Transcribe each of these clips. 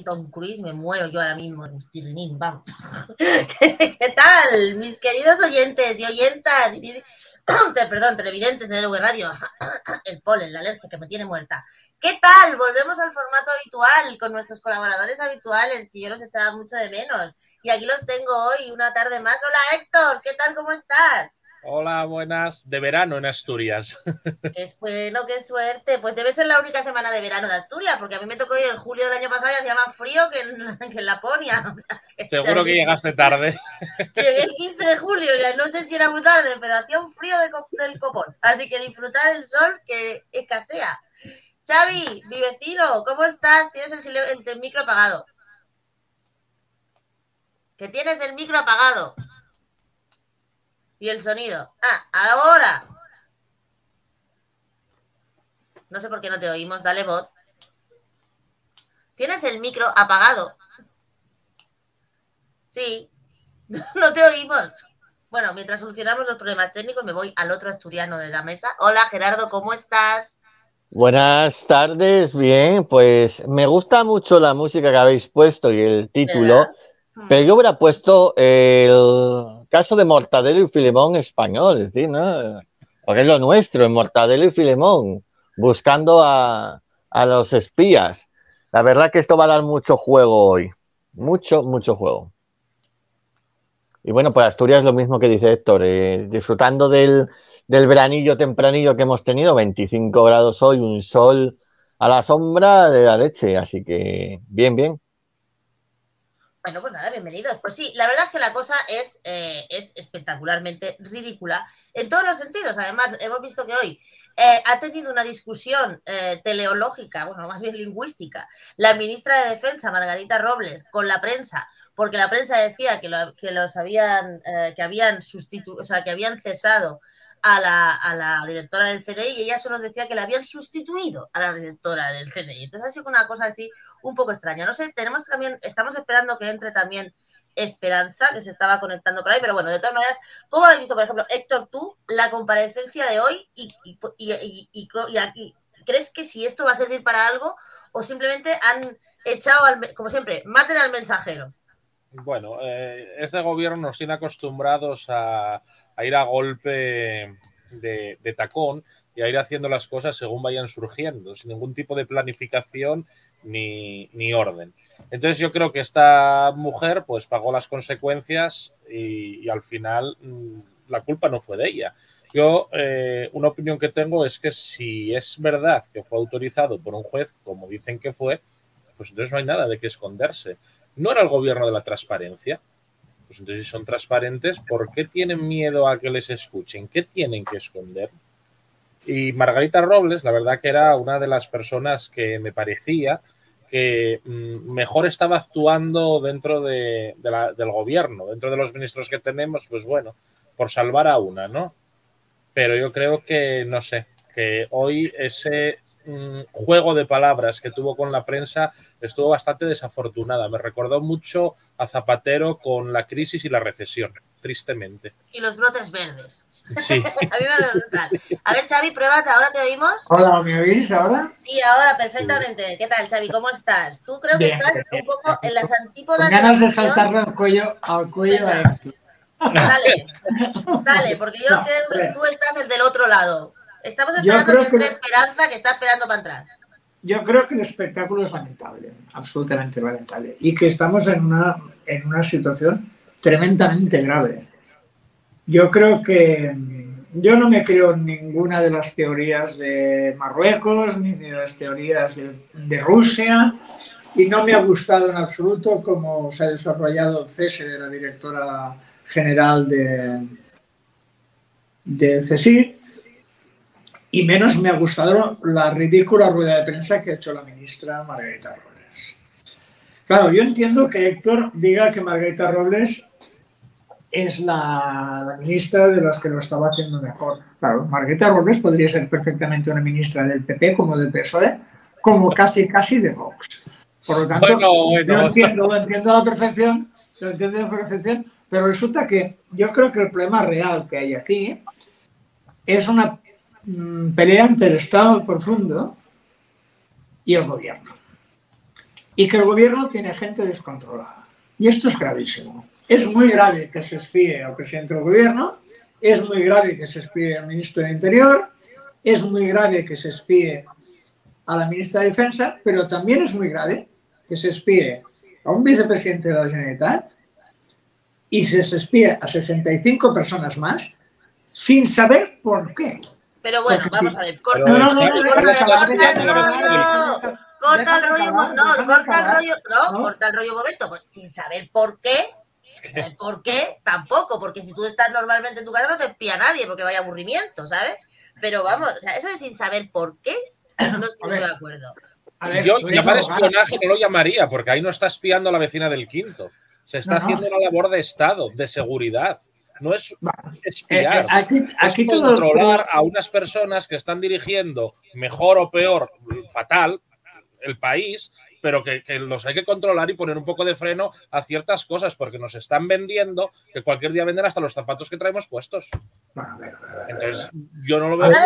Aquí Tom Cruise, me muero yo ahora mismo. Vamos. ¿Qué tal, mis queridos oyentes y oyentas? Perdón, televidentes de LV Radio. El polen, la alergia que me tiene muerta. ¿Qué tal? Volvemos al formato habitual con nuestros colaboradores habituales, que yo los echaba mucho de menos. Y aquí los tengo hoy, una tarde más. Hola Héctor, ¿qué tal? ¿Cómo estás? Hola, buenas. De verano en Asturias. Es bueno, qué suerte. Pues debe ser la única semana de verano de Asturias, porque a mí me tocó ir en julio del año pasado y hacía más frío que en, Laponia. Seguro que llegaste tarde. Llegué el 15 de julio, ya no sé si era muy tarde, pero hacía un frío del copón. Así que disfrutar el sol que escasea. Xavi, mi vecino, ¿cómo estás? Tienes el, el micro apagado. Que tienes el micro apagado. Y el sonido. Ah, ahora. No sé por qué no te oímos. Dale voz. ¿Tienes el micro apagado? Sí. No te oímos. Bueno, mientras solucionamos los problemas técnicos, me voy al otro asturiano de la mesa. Hola, Gerardo, ¿cómo estás? Buenas tardes, bien, pues me gusta mucho la música que habéis puesto y el título, pero yo hubiera puesto el caso de Mortadelo y Filemón español. ¿no? Porque es lo nuestro, en Mortadelo y Filemón, buscando a, los espías. La verdad que esto va a dar mucho juego hoy. Mucho, mucho juego. Y bueno, pues Asturias lo mismo que dice Héctor, eh, disfrutando del, del veranillo tempranillo que hemos tenido, 25 grados hoy, un sol a la sombra de la leche, así que bien, bien. Bueno, pues nada, bienvenidos. Pues sí, la verdad es que la cosa es, eh, es espectacularmente ridícula en todos los sentidos. Además, hemos visto que hoy eh, ha tenido una discusión eh, teleológica, bueno, más bien lingüística, la ministra de Defensa, Margarita Robles, con la prensa, porque la prensa decía que, que los habían, que habían sustituido, o sea, que habían cesado a la, a la, directora del CNI y ella solo decía que la habían sustituido a la directora del CNI. Entonces ha sido una cosa así un poco extraña. No sé, tenemos también, estamos esperando que entre también Esperanza, que se estaba conectando por ahí, pero bueno, de todas maneras, ¿cómo habéis visto, por ejemplo, Héctor, tú, la comparecencia de hoy y, y, y, crees que si esto va a servir para algo o simplemente han echado, al, como siempre, maten al mensajero? Bueno, eh, este gobierno nos tiene acostumbrados a, ir a golpe de, tacón y a ir haciendo las cosas según vayan surgiendo, sin ningún tipo de planificación ni, orden. Entonces yo creo que esta mujer pues pagó las consecuencias y, al final mm, la culpa no fue de ella. Yo eh, una opinión que tengo es que si es verdad que fue autorizado por un juez, como dicen que fue, pues entonces no hay nada de qué esconderse. ¿No era el gobierno de la transparencia? Pues entonces, si son transparentes, ¿por qué tienen miedo a que les escuchen? ¿Qué tienen que esconder? Y Margarita Robles, la verdad que era una de las personas que me parecía que mm, mejor estaba actuando dentro de, del gobierno, dentro de los ministros que tenemos, pues bueno, por salvar a una, ¿no? Pero yo creo que, no sé, que hoy ese juego de palabras que tuvo con la prensa estuvo bastante desafortunada. Me recordó mucho a Zapatero con la crisis y la recesión, tristemente. Y los brotes verdes. Sí. a mí me A ver, Xavi, pruébate, ¿ahora te oímos? Hola, ¿me oís ahora? Sí, ahora, perfectamente. ¿Qué tal, Xavi? ¿Cómo estás? Tú creo que estás un poco en las antípodas... Con ganas de saltarle al cuello, al cuello a Héctor. Dale, dale, porque yo creo que tú estás el del otro lado. Estamos esperando que, que Esperanza, que está esperando para entrar. Yo creo que el espectáculo es lamentable, absolutamente lamentable, y que estamos en una, en una situación tremendamente grave. Yo creo que yo no me creo en ninguna de las teorías de Marruecos ni de las teorías de, de Rusia y no me ha gustado en absoluto cómo se ha desarrollado el cese de la directora general de, de CESIT y menos me ha gustado la ridícula rueda de prensa que ha hecho la ministra Margarita Robles. Claro, yo entiendo que Héctor diga que Margarita Robles es la, ministra de las que lo estaba haciendo mejor. Claro, Margarita Robles podría ser perfectamente una ministra del PP como del PSOE, como casi casi de Vox. Por lo tanto, Yo entiendo, lo entiendo a la perfección, lo entiendo a la perfección, pero resulta que yo creo que el problema real que hay aquí es una Mm, pelea entre el Estado profundo y el gobierno. y que el gobierno tiene gente descontrolada. Y esto es gravísimo. Es muy grave que se espíe al presidente del gobierno, es muy grave que se espíe al ministro de Interior, es muy grave que se espíe a la ministra de Defensa, pero también es muy grave que se espíe a un vicepresidente de la Generalitat y se espíe a 65 personas más sin saber por qué. Pero bueno, vamos a ver. Corta, no, no, no, corta el rollo, no, corta el rollo, no, corta el rollo momento, sin saber por qué ¿Por qué? Tampoco, porque si tú estás normalmente en tu casa no te espía nadie porque vaya aburrimiento, ¿sabes? Pero vamos, o sea, eso es sin saber por qué, no estoy de acuerdo. Yo llamar espionaje no lo llamaría, porque ahí no está espiando a la vecina del quinto. Se está haciendo una labor de Estado, de seguridad. No es espiar. Eh, eh, aquí, es controlar a unas personas que están dirigiendo mejor o peor, fatal, el país pero que, los hay que controlar y poner un poco de freno a ciertas cosas, porque nos están vendiendo que cualquier día venden hasta los zapatos que traemos puestos. Entonces, yo no lo veo. Le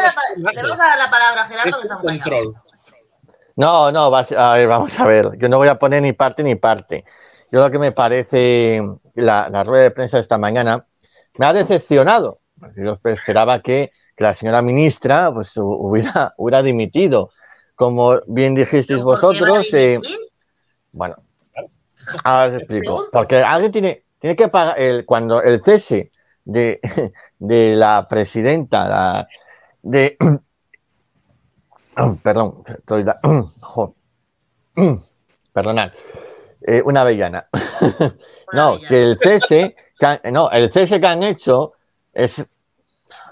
vamos a dar la palabra a Gerardo. Es control. No, no, a ver, vamos a ver. Yo no voy a poner ni parte ni parte. Yo lo que me parece, la, la rueda de prensa de esta mañana me ha decepcionado. Yo esperaba que, que la señora ministra pues, hubiera, hubiera dimitido como bien dijisteis vosotros, eh, bueno, ahora os explico. Porque alguien tiene, tiene que pagar, el, cuando el cese de, de la presidenta, la, de. perdón, estoy. perdonad, eh, una avellana. no, que el cese, no, el cese que han hecho es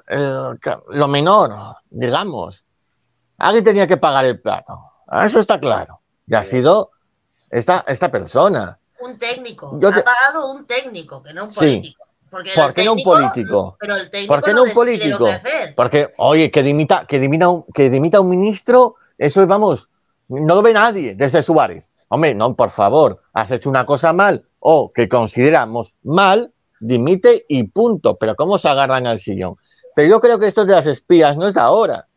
eh, lo menor, digamos. Alguien tenía que pagar el plato. Ah, eso está claro. Y ha sido esta, esta persona. Un técnico. ha pagado un técnico, que no un político. ¿Por qué no un político? Pero el técnico ¿Por qué no, un político? Porque, oye, que dimita, que dimita un, que dimita un ministro, eso es, vamos, no lo ve nadie desde Suárez. Hombre, no, por favor, has hecho una cosa mal o que consideramos mal, dimite y punto. Pero ¿cómo se agarran al sillón? Pero yo creo que esto de las espías no es de ahora.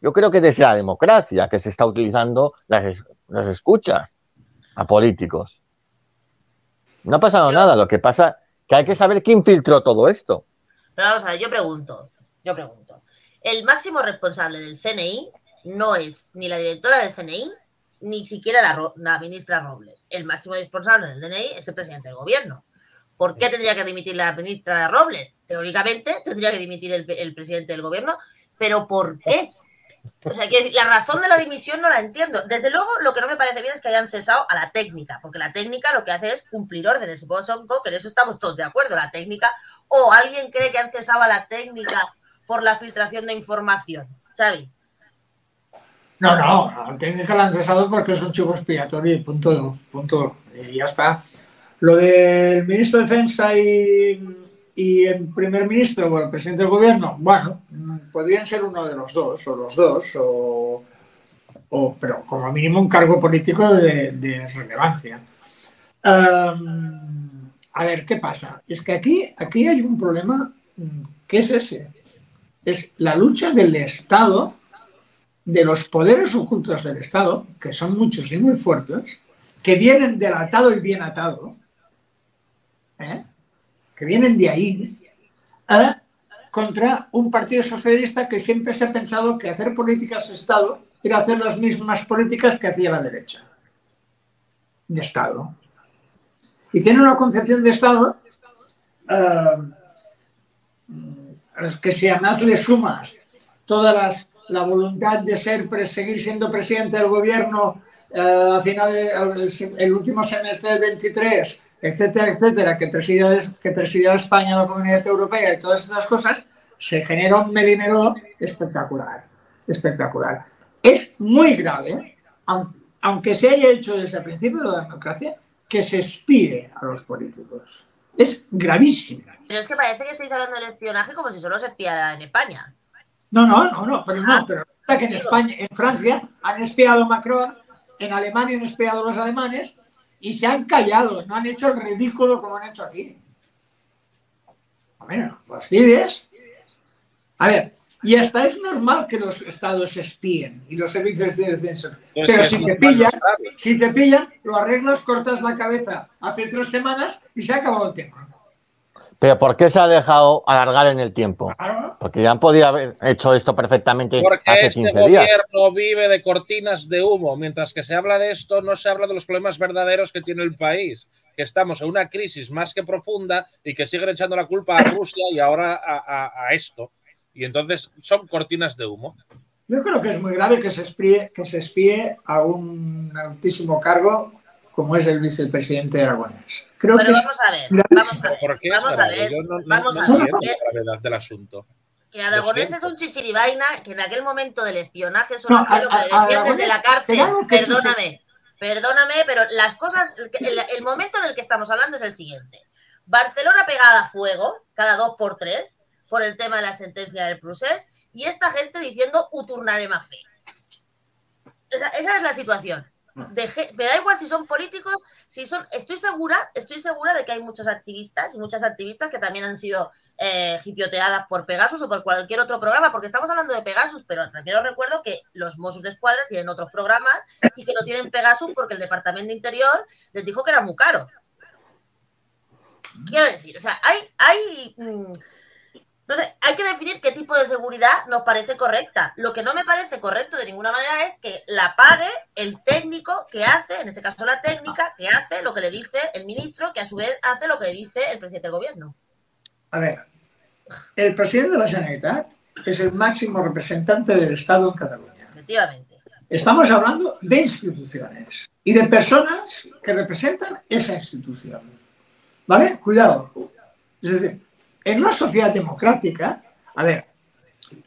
Yo creo que desde la democracia que se está utilizando las, escuchas a políticos. No ha pasado nada, lo que pasa que hay que saber quién filtró todo esto. Pero vamos a ver, yo pregunto, yo pregunto. El máximo responsable del CNI no es ni la directora del CNI, ni siquiera la, ministra Robles. El máximo responsable del CNI es el presidente del gobierno. ¿Por qué tendría que dimitir la ministra Robles? Teóricamente tendría que dimitir el presidente del gobierno, pero ¿por qué? O sea, que la razón de la dimisión no la entiendo. Desde luego, lo que no me parece bien es que hayan cesado a la técnica, porque la técnica lo que hace es cumplir órdenes. Supongo que en eso estamos todos de acuerdo. La técnica, o alguien cree que han cesado a la técnica por la filtración de información. Xavi. No, no, la técnica la han cesado porque es un chivo expiatorio y punto, punto. Y ya está. Lo del ministro de Defensa y y el primer ministro o el presidente del gobierno, bueno, podrían ser uno de los dos, o los dos, o, pero como mínimo un cargo político de, relevancia. a ver, ¿qué pasa? Es que aquí, aquí hay un problema que es ese. Es la lucha del Estado, de los poderes ocultos del Estado, que son muchos y muy fuertes, que vienen del atado y bien atado, ¿eh? que vienen de ahí, contra un partido socialista que siempre se ha pensado que hacer políticas de Estado era hacer las mismas políticas que hacía la derecha de Estado. Y tiene una concepción de Estado uh, que si además le sumas toda la voluntad de ser, seguir siendo presidente del gobierno uh, a final del último semestre del 23 etcétera, etcétera, que presida, que presida España la Comunidad Europea y todas estas cosas, se genera un medinero espectacular, espectacular. Es muy grave, aunque se haya hecho desde el principio de la democracia, que se espíe a los políticos. Es gravísimo. Pero es que parece que estáis hablando del espionaje como si solo se espiara en España. No, no, no, no, pero no, ah, pero que en España, en Francia han espiado Macron, en Alemania han espiado los alemanes, y se han callado, no han hecho el ridículo como han hecho aquí. Bueno, fastidies. A ver, Y hasta es normal que los estados espíen y los servicios de defensa. Pues Pero si te pillan, si te pillan, lo arreglas, cortas la cabeza hace tres semanas y se ha acabado el tema. Pero ¿por qué se ha dejado alargar en el tiempo? Porque ya han podido haber hecho esto perfectamente Porque hace este 15 días. gobierno vive de cortinas de humo. Mientras que se habla de esto, no se habla de los problemas verdaderos que tiene el país. Que estamos en una crisis más que profunda y que siguen echando la culpa a Rusia y ahora a, a- a esto. Y entonces son cortinas de humo. Yo creo que es muy grave que se espíe, que se espíe a un altísimo cargo como es el vicepresidente aragonés. Creo Pero que es- vamos a ver, vamos a ¿Pero ver. por qué es Vamos a ver, Yo no, no- vamos no a ver. gravedad del asunto. Que Aragonés Lo es un chichirivaina que en aquel momento del espionaje solo lo que le decían desde la cárcel. Perdóname, perdóname, pero las cosas, el, el momento en el que estamos hablando es el siguiente. Barcelona pegada a fuego, cada dos por tres, por el tema de la sentencia del procés, y esta gente diciendo uturnaré más fe. Esa, esa es la situación. De ge- me da igual si son políticos, si son. Estoy segura, estoy segura de que hay muchos activistas y muchas activistas que también han sido eh, hipioteadas por Pegasus o por cualquier otro programa, porque estamos hablando de Pegasus, pero también os recuerdo que los Mossos de Escuadra tienen otros programas y que no tienen Pegasus porque el Departamento de Interior les dijo que era muy caro. Quiero decir, o sea, hay, hay, mm, no sé, hay que definir qué tipo de seguridad nos parece correcta. Lo que no me parece correcto de ninguna manera es que la pague el técnico que hace, en este caso la técnica, que hace lo que le dice el ministro, que a su vez hace lo que le dice el presidente del gobierno. A ver, el presidente de la Generalitat es el máximo representante del Estado en Cataluña. Efectivamente. Estamos hablando de instituciones y de personas que representan esa institución. ¿Vale? Cuidado. Es decir, en una sociedad democrática, a ver,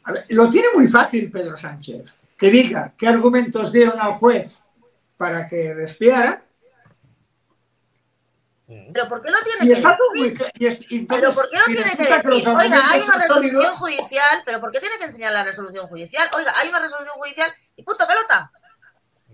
a ver, lo tiene muy fácil Pedro Sánchez, que diga qué argumentos dieron al juez para que despiara, Pero ¿por qué no y tiene que decir? y es- y Pero ¿por qué si tiene que decir? Oiga, hay una resolución judicial, pero ¿por qué tiene que enseñar la resolución judicial? Oiga, hay una resolución judicial y punto pelota.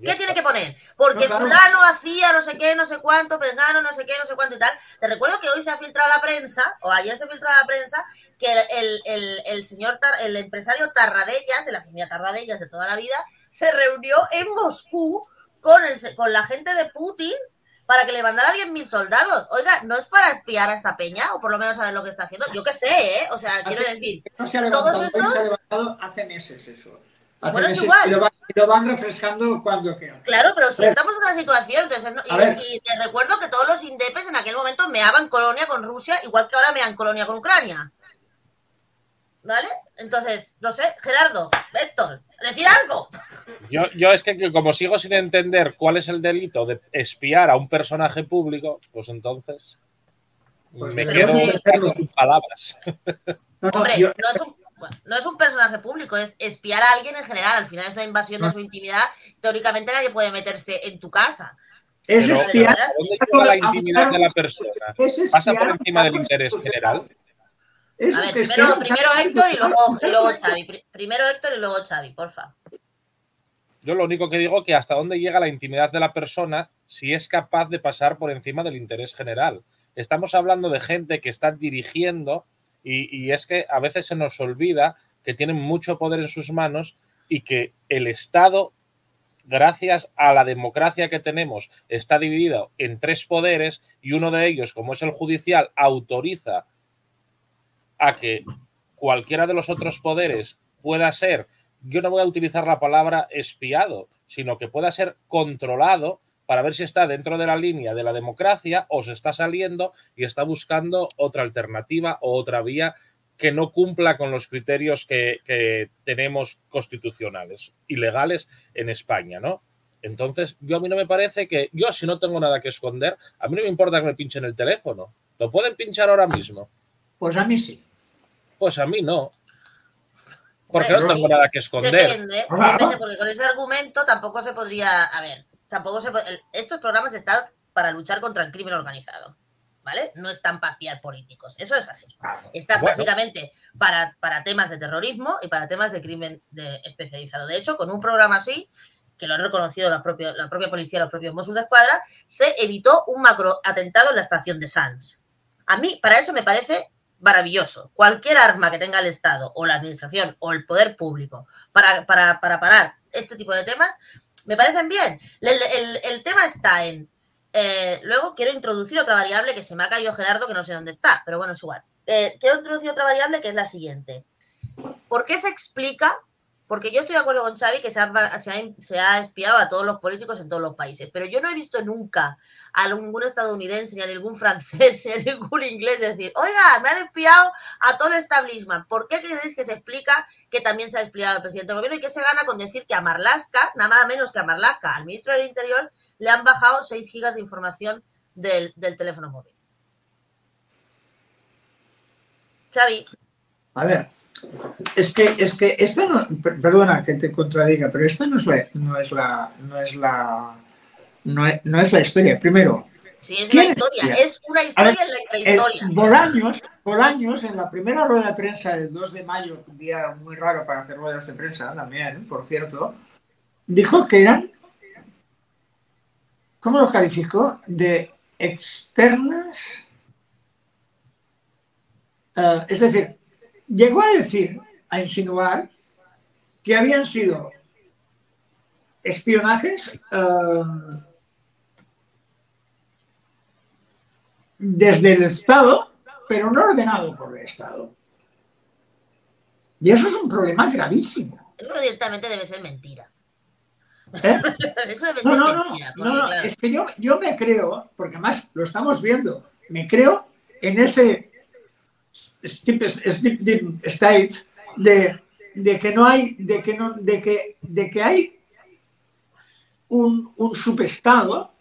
¿Qué tiene que poner? Porque No, claro. fulano hacía no sé qué, no sé cuánto, pergano, no sé qué, no sé cuánto y tal. Te recuerdo que hoy se ha filtrado la prensa, o ayer se filtró la prensa, que el, el- el señor, el empresario Tarradellas, de la familia Tarradellas de toda la vida, se reunió en Moscú con, el, con la gente de Putin para que le mandara 10.000 soldados. Oiga, ¿no es para espiar a esta peña? O por lo menos saber lo que está haciendo. Yo qué sé, ¿eh? O sea, quiero Hace- decir, No se ha Todos levantado, estos- hoy se ha levantado hace meses eso. Hace Bueno, es meses, igual. Y lo, van, refrescando cuando quieran. Claro, pero si estamos en una situación, entonces, no- y, y te recuerdo que todos los indepes en aquel momento meaban colonia con Rusia, igual que ahora mean colonia con Ucrania. ¿Vale? Entonces, no sé, Gerardo, Héctor, decir algo. Yo, yo es que, que como sigo sin entender cuál es el delito de espiar a un personaje público, pues entonces Pues me quedo sí. sin palabras. No, no, Hombre, yo- no es un. Bueno, no es un personaje público, es espiar a alguien en general. Al final es una invasión de su intimidad. Teóricamente nadie puede meterse en tu casa. es Pero, espiar. ¿Dónde llega la intimidad de la persona? es ¿Pasa por encima del interés general? Es A ver, primero, Héctor y luego, y luego Xavi. Pri- Primero Héctor y luego Xavi, porfa. Yo lo único que digo que hasta dónde llega la intimidad de la persona si es capaz de pasar por encima del interés general. Estamos hablando de gente que está dirigiendo y, es que a veces se nos olvida que tienen mucho poder en sus manos y que el Estado, gracias a la democracia que tenemos, está dividido en tres poderes y uno de ellos, como es el judicial, autoriza a que cualquiera de los otros poderes pueda ser yo no voy a utilizar la palabra espiado, sino que pueda ser controlado para ver si está dentro de la línea de la democracia o se está saliendo y está buscando otra alternativa o otra vía que no cumpla con los criterios que, que tenemos constitucionales y legales en España, ¿no? Entonces, yo a mí no me parece que, yo si no tengo nada que esconder, a mí no me importa que me pinchen el teléfono. ¿Lo pueden pinchar ahora mismo? Pues a mí sí. Pues a mí no. Porque no tengo nada que esconder. Depende, depende, porque con ese argumento tampoco se podría. A ver, tampoco se el- Estos programas están para luchar contra el crimen organizado, ¿vale? No están para espiar políticos. Eso es así. Están Bueno. básicamente para, para temas de terrorismo y para temas de crimen de- especializado. De hecho, con un programa así, que lo han reconocido la propia, la propia policía, los propios Mossos de Escuadra, se evitó un macro atentado en la estación de Sanz. A mí, para eso me parece maravilloso. Cualquier arma que tenga el Estado o la Administración o el poder público para, para, para parar este tipo de temas, me parecen bien. El, tema está en... eh, luego quiero introducir otra variable que se me ha caído Gerardo, que no sé dónde está, pero bueno, es igual. Eh, quiero introducir otra variable que es la siguiente. ¿Por qué se explica? Porque yo estoy de acuerdo con Xavi que se, ha, se ha espiado a todos los políticos en todos los países, pero yo no he visto nunca a ningún estadounidense, ni a ningún francés, ni a ningún inglés decir, oiga, me han espiado a todo el establishment. ¿Por qué creéis que se explica que también se ha espiado al presidente del gobierno y qué se gana con decir que a Marlaska, nada menos que a Marlaska, al ministro del Interior, le han bajado 6 gigas de información del, del teléfono móvil? Xavi, A ver, es que, es que esta no, per- perdona que te contradiga, pero esta no es la, no es la, no es la, no es, no es la historia. Primero, sí, es ¿Quién una historia, es una A ver, historia en la eh, intrahistoria. Bolaños, Bolaños, en la primera rueda de prensa del 2 de mayo, un día muy raro para hacer ruedas de prensa también, por cierto, dijo que eran, ¿cómo lo calificó? De externas. Eh, es decir, llegó a decir, a insinuar, que habían sido espionajes eh, desde el Estado, pero no ordenado por el Estado. Y eso es un problema gravísimo. Eso directamente debe ser mentira. ¿eh? Eso debe No, ser no, no, mentira. no, no, claro, es que yo, yo me creo, porque además lo estamos viendo, me creo en ese steep, steep- deep state de, de que no hay, de que no, de que, de que hay un, un subestado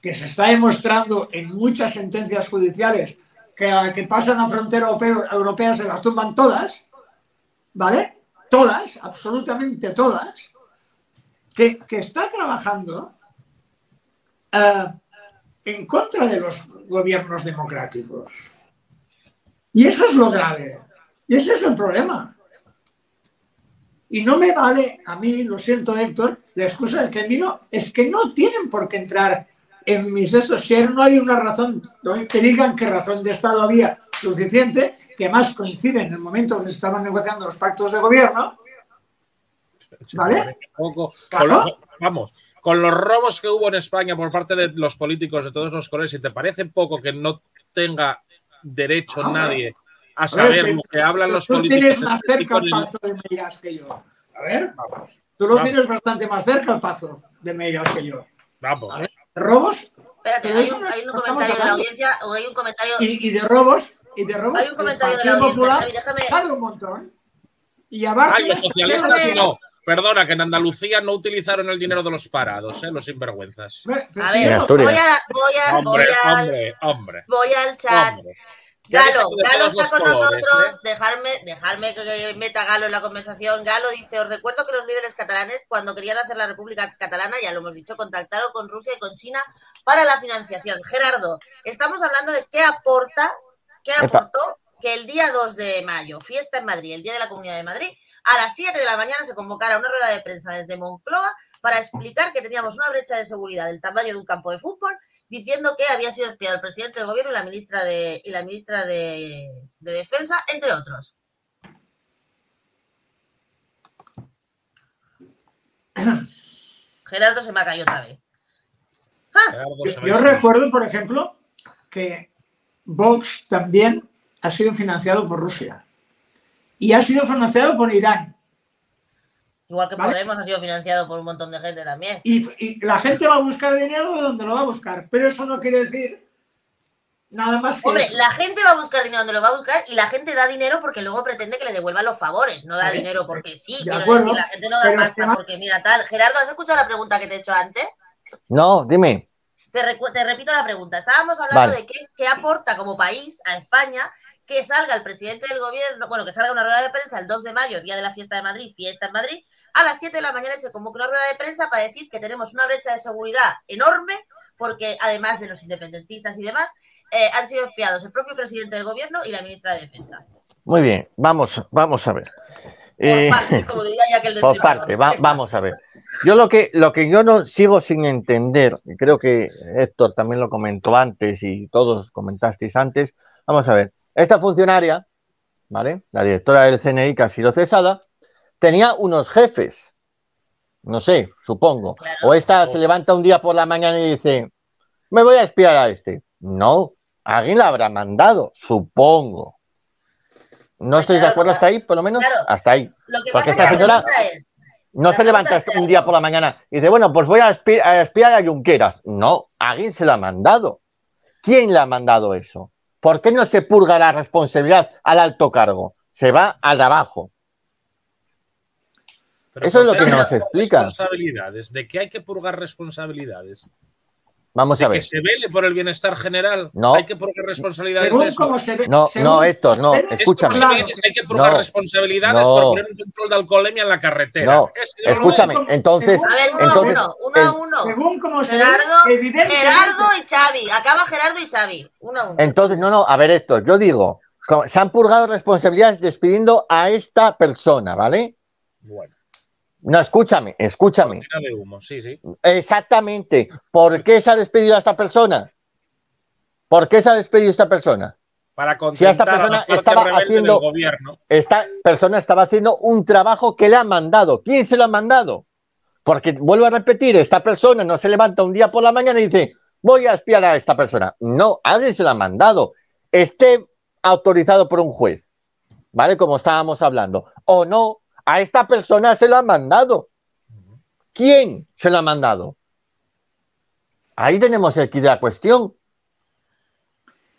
que se está demostrando en muchas sentencias judiciales que que pasan a frontera europea se las tumban todas, ¿vale? Todas, absolutamente todas, que, que está trabajando eh, en contra de los gobiernos democráticos. Y eso es lo grave. Y ese es el problema. Y no me vale, a mí, lo siento Héctor, la excusa de que no, es que no tienen por qué entrar en mis esos. Si no hay una razón, que digan qué razón de Estado había suficiente, que más coincide en el momento que se estaban negociando los pactos de gobierno, ¿Vale? Poco- Claro. con los- vamos, con los robos que hubo en España por parte de los políticos de todos los colores, si te parece poco que no tenga derecho Ah, nadie a A ver, saber te- lo que hablan los tú políticos. tienes más cerca el pazo de Meiras que yo. A ver, Vamos, tú lo Vamos. tienes bastante más cerca el pazo de Meiras que yo. vamos. A ver, robos Espérate, hay un, hay un comentario de la audiencia o hay un comentario. y, y de robos y de robos. Hay un comentario de la audiencia, Popular Xavi, déjame- sabe un montón. Y a Ay, los socialistas déjame- no. Perdona, que en Andalucía no utilizaron el dinero de los parados, ¿eh? los sinvergüenzas. A ver, voy, a, voy, a, voy, Hombre, al, hombre, hombre. voy al chat. hombre. Galo, Galo está con colores, nosotros. ¿eh? Dejarme, dejarme que meta Galo en la conversación. Galo dice: Os recuerdo que los líderes catalanes, cuando querían hacer la República Catalana, ya lo hemos dicho, contactaron con Rusia y con China para la financiación. Gerardo, estamos hablando de qué aporta, qué Epa. aportó que el día 2 de mayo, fiesta en Madrid, el Día de la Comunidad de Madrid, a las 7 de la mañana se convocara una rueda de prensa desde Moncloa para explicar que teníamos una brecha de seguridad del tamaño de un campo de fútbol, diciendo que había sido espiado el presidente del gobierno y la ministra de, y la ministra de, de Defensa, entre otros. Gerardo se me ha caído otra vez. ¡Ah! Yo, recuerdo, por ejemplo, que Vox también ha sido financiado por Rusia. Y ha sido financiado por Irán. Igual que Vale. Podemos ha sido financiado por un montón de gente también. Y, y la gente va a buscar dinero de donde lo va a buscar. Pero eso no quiere decir nada más que Hombre, eso. la gente va a buscar dinero donde lo va a buscar y la gente da dinero porque luego pretende que le devuelvan los favores. No da Vale. dinero porque sí. De Quiero acuerdo, decir, la gente no da es pasta que porque mira tal. Gerardo, ¿has escuchado la pregunta que te he hecho antes? No, dime. Te, te repito la pregunta. Estábamos hablando Vale. de qué, qué aporta como país a España que salga el presidente del gobierno, bueno, que salga una rueda de prensa el 2 de mayo, día de la fiesta de Madrid, fiesta en Madrid, a las 7 de la mañana se convoca una rueda de prensa para decir que tenemos una brecha de seguridad enorme, porque además de los independentistas y demás, eh, han sido espiados el propio presidente del gobierno y la ministra de Defensa. Muy bien, vamos, vamos a ver. Por Eh, parte, como diría ya que el por parte, va- vamos a ver. Yo lo que, lo que yo no sigo sin entender, y creo que Héctor también lo comentó antes y todos comentasteis antes, vamos a ver, esta funcionaria, ¿vale? La directora del CNI que ha sido cesada, tenía unos jefes, no sé, supongo. Claro. O esta se levanta un día por la mañana y dice, me voy a espiar a este. No, alguien la habrá mandado, supongo. ¿No estáis de Claro, acuerdo hasta ahí, por lo menos? Hasta ahí. Lo que Porque pasa esta señora- es, No se levanta es un día por la mañana y dice, bueno, pues voy a, espi- a espiar a Junqueras. No, alguien se la ha mandado. ¿Quién le ha mandado eso? ¿Por qué no se purga la responsabilidad al alto cargo? Se va al de abajo. Pero Eso es lo ¿por qué que nos explica. Responsabilidades. ¿De qué hay que purgar responsabilidades? Vamos a ¿De que ver. se vele por el bienestar general? No. ¿Hay que purgar responsabilidades de Según eso? cómo se ve. No, según- no, Héctor, no, Es escúchame. Claro. que hay que purgar No. responsabilidades No. por poner un control de alcoholemia en la carretera. No. Es- Escúchame, entonces, según- a ver, uno entonces, a uno, uno a el- uno. Según cómo se Gerardo, ve. Gerardo y Xavi. Acaba Gerardo y Xavi. Uno a uno. entonces, no, no, a ver, Héctor, yo digo, se han purgado responsabilidades despidiendo a esta persona, ¿vale? Bueno, No, escúchame, escúchame. cortina de humo, sí, sí. Exactamente. ¿Por qué se ha despedido a esta persona? ¿Por qué se ha despedido a esta persona? Para Si esta a persona la estaba haciendo- gobierno. Esta persona estaba haciendo un trabajo que le ha mandado. ¿Quién se lo ha mandado? Porque vuelvo a repetir, esta persona no se levanta un día por la mañana y dice, voy a espiar a esta persona. No, alguien se lo ha mandado. Esté autorizado por un juez, ¿vale? Como estábamos hablando. O no, a esta persona se lo ha mandado. ¿Quién se lo ha mandado? Ahí tenemos de la cuestión.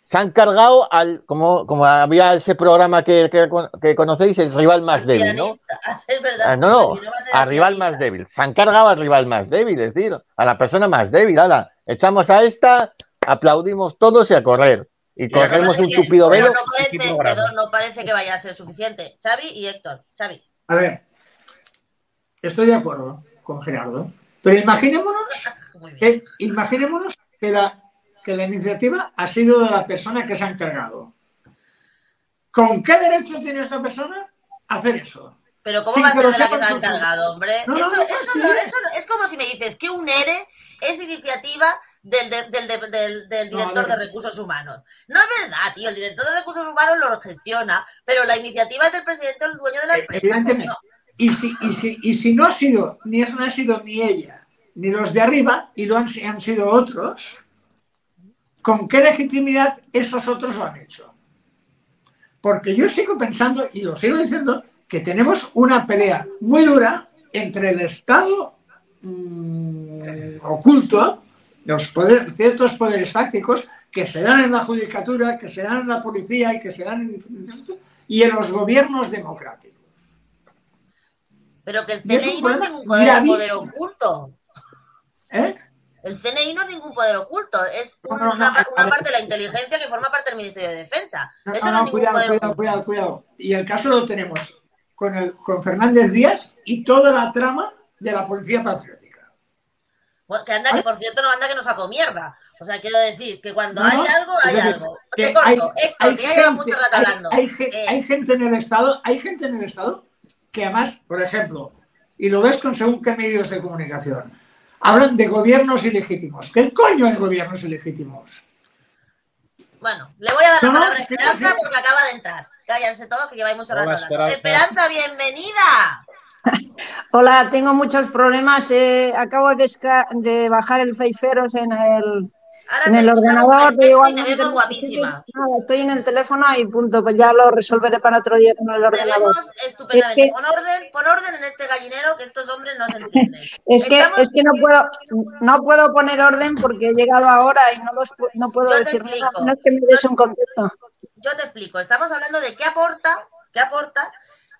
Se han cargado al, como, como había ese programa que, que- que conocéis, el rival más débil, ¿no? Es verdad. Ah, no, no, Aquí al rival más débil. Se han cargado al rival más débil, es decir, a la persona más débil. Ala, echamos a esta, aplaudimos todos y a correr. Y corremos un tupido pero velo. No parece, no parece que vaya a ser suficiente. Xavi y Héctor. Xavi. A ver, estoy de acuerdo con Gerardo, pero imaginémonos que, imaginémonos que, la, que la iniciativa ha sido de la persona que se ha encargado. ¿Con qué derecho tiene esta persona a hacer eso? Pero ¿cómo Sin va a ser de la que se ha encargado, hombre? No, eso, no, eso no- eso no- es como si me dices que un ERE es iniciativa del, del, del, del- del- No, director de recursos humanos. No es verdad, tío. El director de recursos humanos lo gestiona, pero la iniciativa es del presidente o el dueño de la Eh, empresa. Y si, y, si, y si no ha sido, ni es- no ha sido ni ella, ni los de arriba, y lo han, han sido otros, ¿con qué legitimidad esos otros lo han hecho? Porque yo sigo pensando, y lo sigo diciendo, que tenemos una pelea muy dura entre el Estado mm, oculto, los ciertos poderes fácticos que se dan en la judicatura, que se dan en la policía y que se dan en diferentes y en los gobiernos democráticos. Pero que el es CNI no es ningún poder, oculto. ¿Eh? El CNI no es ningún poder oculto, es No, una, no, parte de la inteligencia que forma parte del Ministerio de Defensa. No, Eso no, no, no, es ningún cuidado, poder cuidado, oculto. cuidado, cuidado. Y el caso lo tenemos con, el, con Fernández Díaz y toda la trama de la policía patriótica. Bueno, que anda, que por cierto no anda que nos sacó mierda. O sea, quiero decir que cuando No, hay algo, hay es decir, algo. que Te corto, hay- Héctor, hay que ya lleva mucho rato hay- hablando. Hay, Eh, hay gente en el Estado, hay gente en el Estado que además, por ejemplo, y lo ves con según qué medios de comunicación, hablan de gobiernos ilegítimos. ¿Qué coño de gobiernos ilegítimos? Bueno, le voy a dar la palabra a es Esperanza porque acaba de entrar. Cállense todos que lleváis mucho Hola, rato hablando. Esperanza. Esperanza, bienvenida. Hola, tengo muchos problemas. eh, acabo de, bajar el Feiferos en el, Ahora en te el ordenador. te vemos guapísima. Nada, estoy en el teléfono y punto. Pues ya lo resolveré para otro día con el Te ordenador. vemos estupendamente. Es que- Pon orden, pon orden en este gallinero que estos hombres no se entienden. Es que, Estamos- es que no puedo no puedo poner orden porque he llegado ahora y no, los, no puedo Yo te decir nada. No es que me des un contexto. yo te explico. Estamos hablando de qué aporta, qué aporta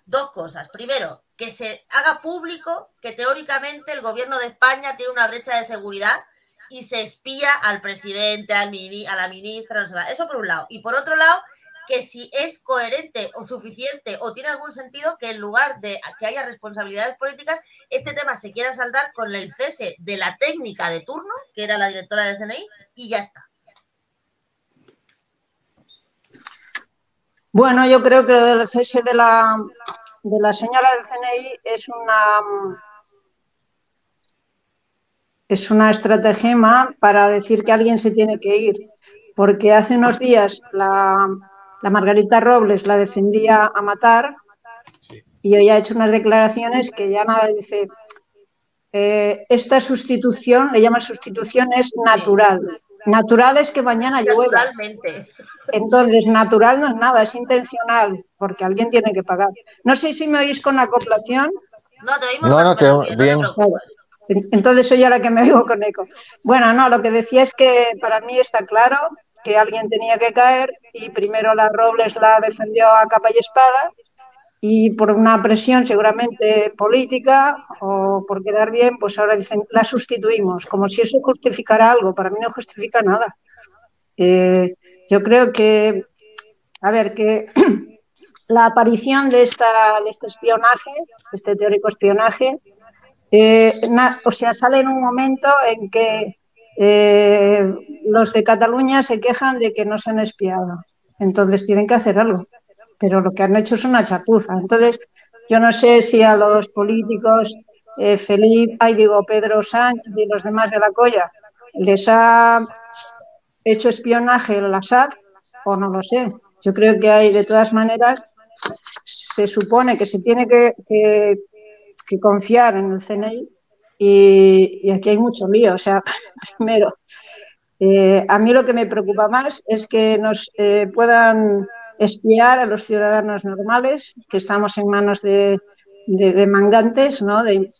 dos cosas. Primero, que se haga público que teóricamente el gobierno de España tiene una brecha de seguridad y se espía al presidente, al mini- a la ministra, no sé. Eso por un lado. Y por otro lado, que si es coherente o suficiente o tiene algún sentido que en lugar de que haya responsabilidades políticas, este tema se quiera saldar con el cese de la técnica de turno, que era la directora del CNI, y ya está. Bueno, yo creo que el cese de la, de la señora del CNI es una es una estratagema para decir que alguien se tiene que ir, porque hace unos días la, la Margarita Robles la defendía a matar y hoy ha hecho unas declaraciones que ya nada dice, eh, esta sustitución, le llama sustitución, es natural. Natural es que mañana llueva. Entonces, natural no es nada, es intencional, porque alguien tiene que pagar. No sé si me oís con acoplación. No, te oímos no, no, te, bien. Entonces soy la que me oigo con eco. Bueno, no, lo que decía es que para mí está claro que alguien tenía que caer y primero la Robles la defendió a capa y espada y por una presión seguramente política o por quedar bien, pues ahora dicen la sustituimos, como si eso justificara algo. Para mí no justifica nada. Eh, yo creo que, a ver, que la aparición de, esta, de este espionaje, este teórico espionaje, eh, o sea, sale en un momento en que eh, los de Cataluña se quejan de que no se han espiado. Entonces tienen que hacer algo. Pero lo que han hecho es una chapuza. Entonces, yo no sé si a los políticos, eh, Felipe, ay, digo, Pedro Sánchez y los demás de la colla, les ha hecho espionaje el Assad o no lo sé. Yo creo que hay, de todas maneras, se supone que se tiene que, que, confiar en el CNI y, aquí hay mucho lío. O sea, primero, eh, a mí lo que me preocupa más es que nos eh, puedan espiar a los ciudadanos normales, que estamos en manos de, de, mangantes, ¿no? De,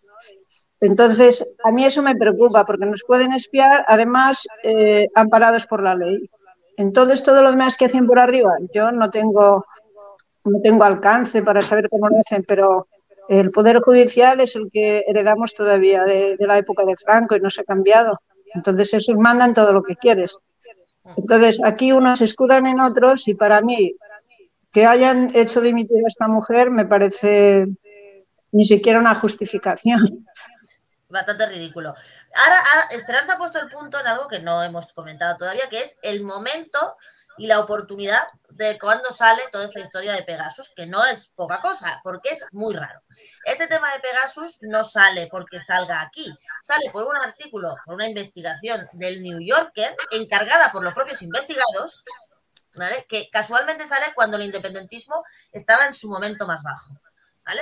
entonces, a mí eso me preocupa porque nos pueden espiar, además, eh, amparados por la ley. Entonces, todo lo demás que hacen por arriba, yo no tengo, no tengo alcance para saber cómo lo hacen, pero el Poder Judicial es el que heredamos todavía de, la época de Franco y no se ha cambiado. Entonces, esos mandan todo lo que quieres. Entonces, aquí unos escudan en otros y para mí, que hayan hecho dimitir a esta mujer me parece ni siquiera una justificación. Bastante ridículo. Ahora, Esperanza ha puesto el punto en algo que no hemos comentado todavía, que es el momento y la oportunidad de cuando sale toda esta historia de Pegasus, que no es poca cosa, porque es muy raro. Este tema de Pegasus no sale porque salga aquí, sale por un artículo, por una investigación del New Yorker, encargada por los propios investigados, que casualmente sale cuando el independentismo estaba en su momento más bajo. ¿Vale?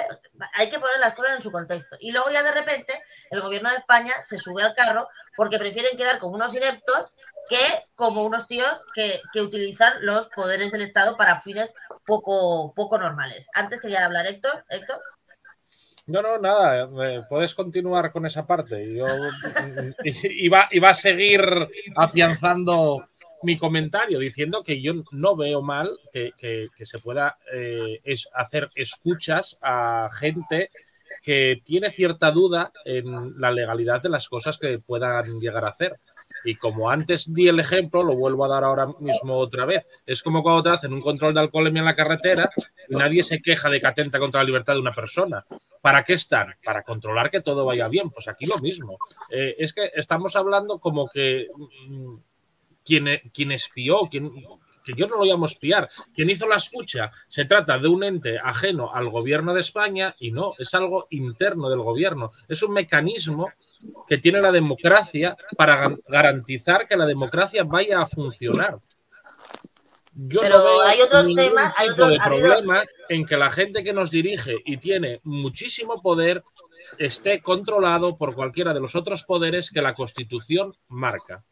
Hay que poner las cosas en su contexto. Y luego ya de repente el gobierno de España se sube al carro porque prefieren quedar como unos ineptos que como unos tíos que, utilizan los poderes del Estado para fines poco, poco normales. Antes quería hablar Héctor. Héctor. No, no, nada, puedes continuar con esa parte. Yo iba, iba a seguir afianzando mi comentario diciendo que yo no veo mal que, se pueda eh, hacer escuchas a gente que tiene cierta duda en la legalidad de las cosas que puedan llegar a hacer. Y como antes di el ejemplo, lo vuelvo a dar ahora mismo otra vez. Es como cuando te hacen un control de alcoholemia en la carretera y nadie se queja de que atenta contra la libertad de una persona. ¿Para qué están? Para controlar que todo vaya bien. Pues aquí lo mismo. Eh, es que estamos hablando como que mm, quien, espió, quien, que yo no lo llamo espiar, quien hizo la escucha, se trata de un ente ajeno al gobierno de España y no, es algo interno del gobierno, es un mecanismo que tiene la democracia para garantizar que la democracia vaya a funcionar. Yo Pero no hay otros temas, hay otros de problemas en que la gente que nos dirige y tiene muchísimo poder esté controlado por cualquiera de los otros poderes que la Constitución marca.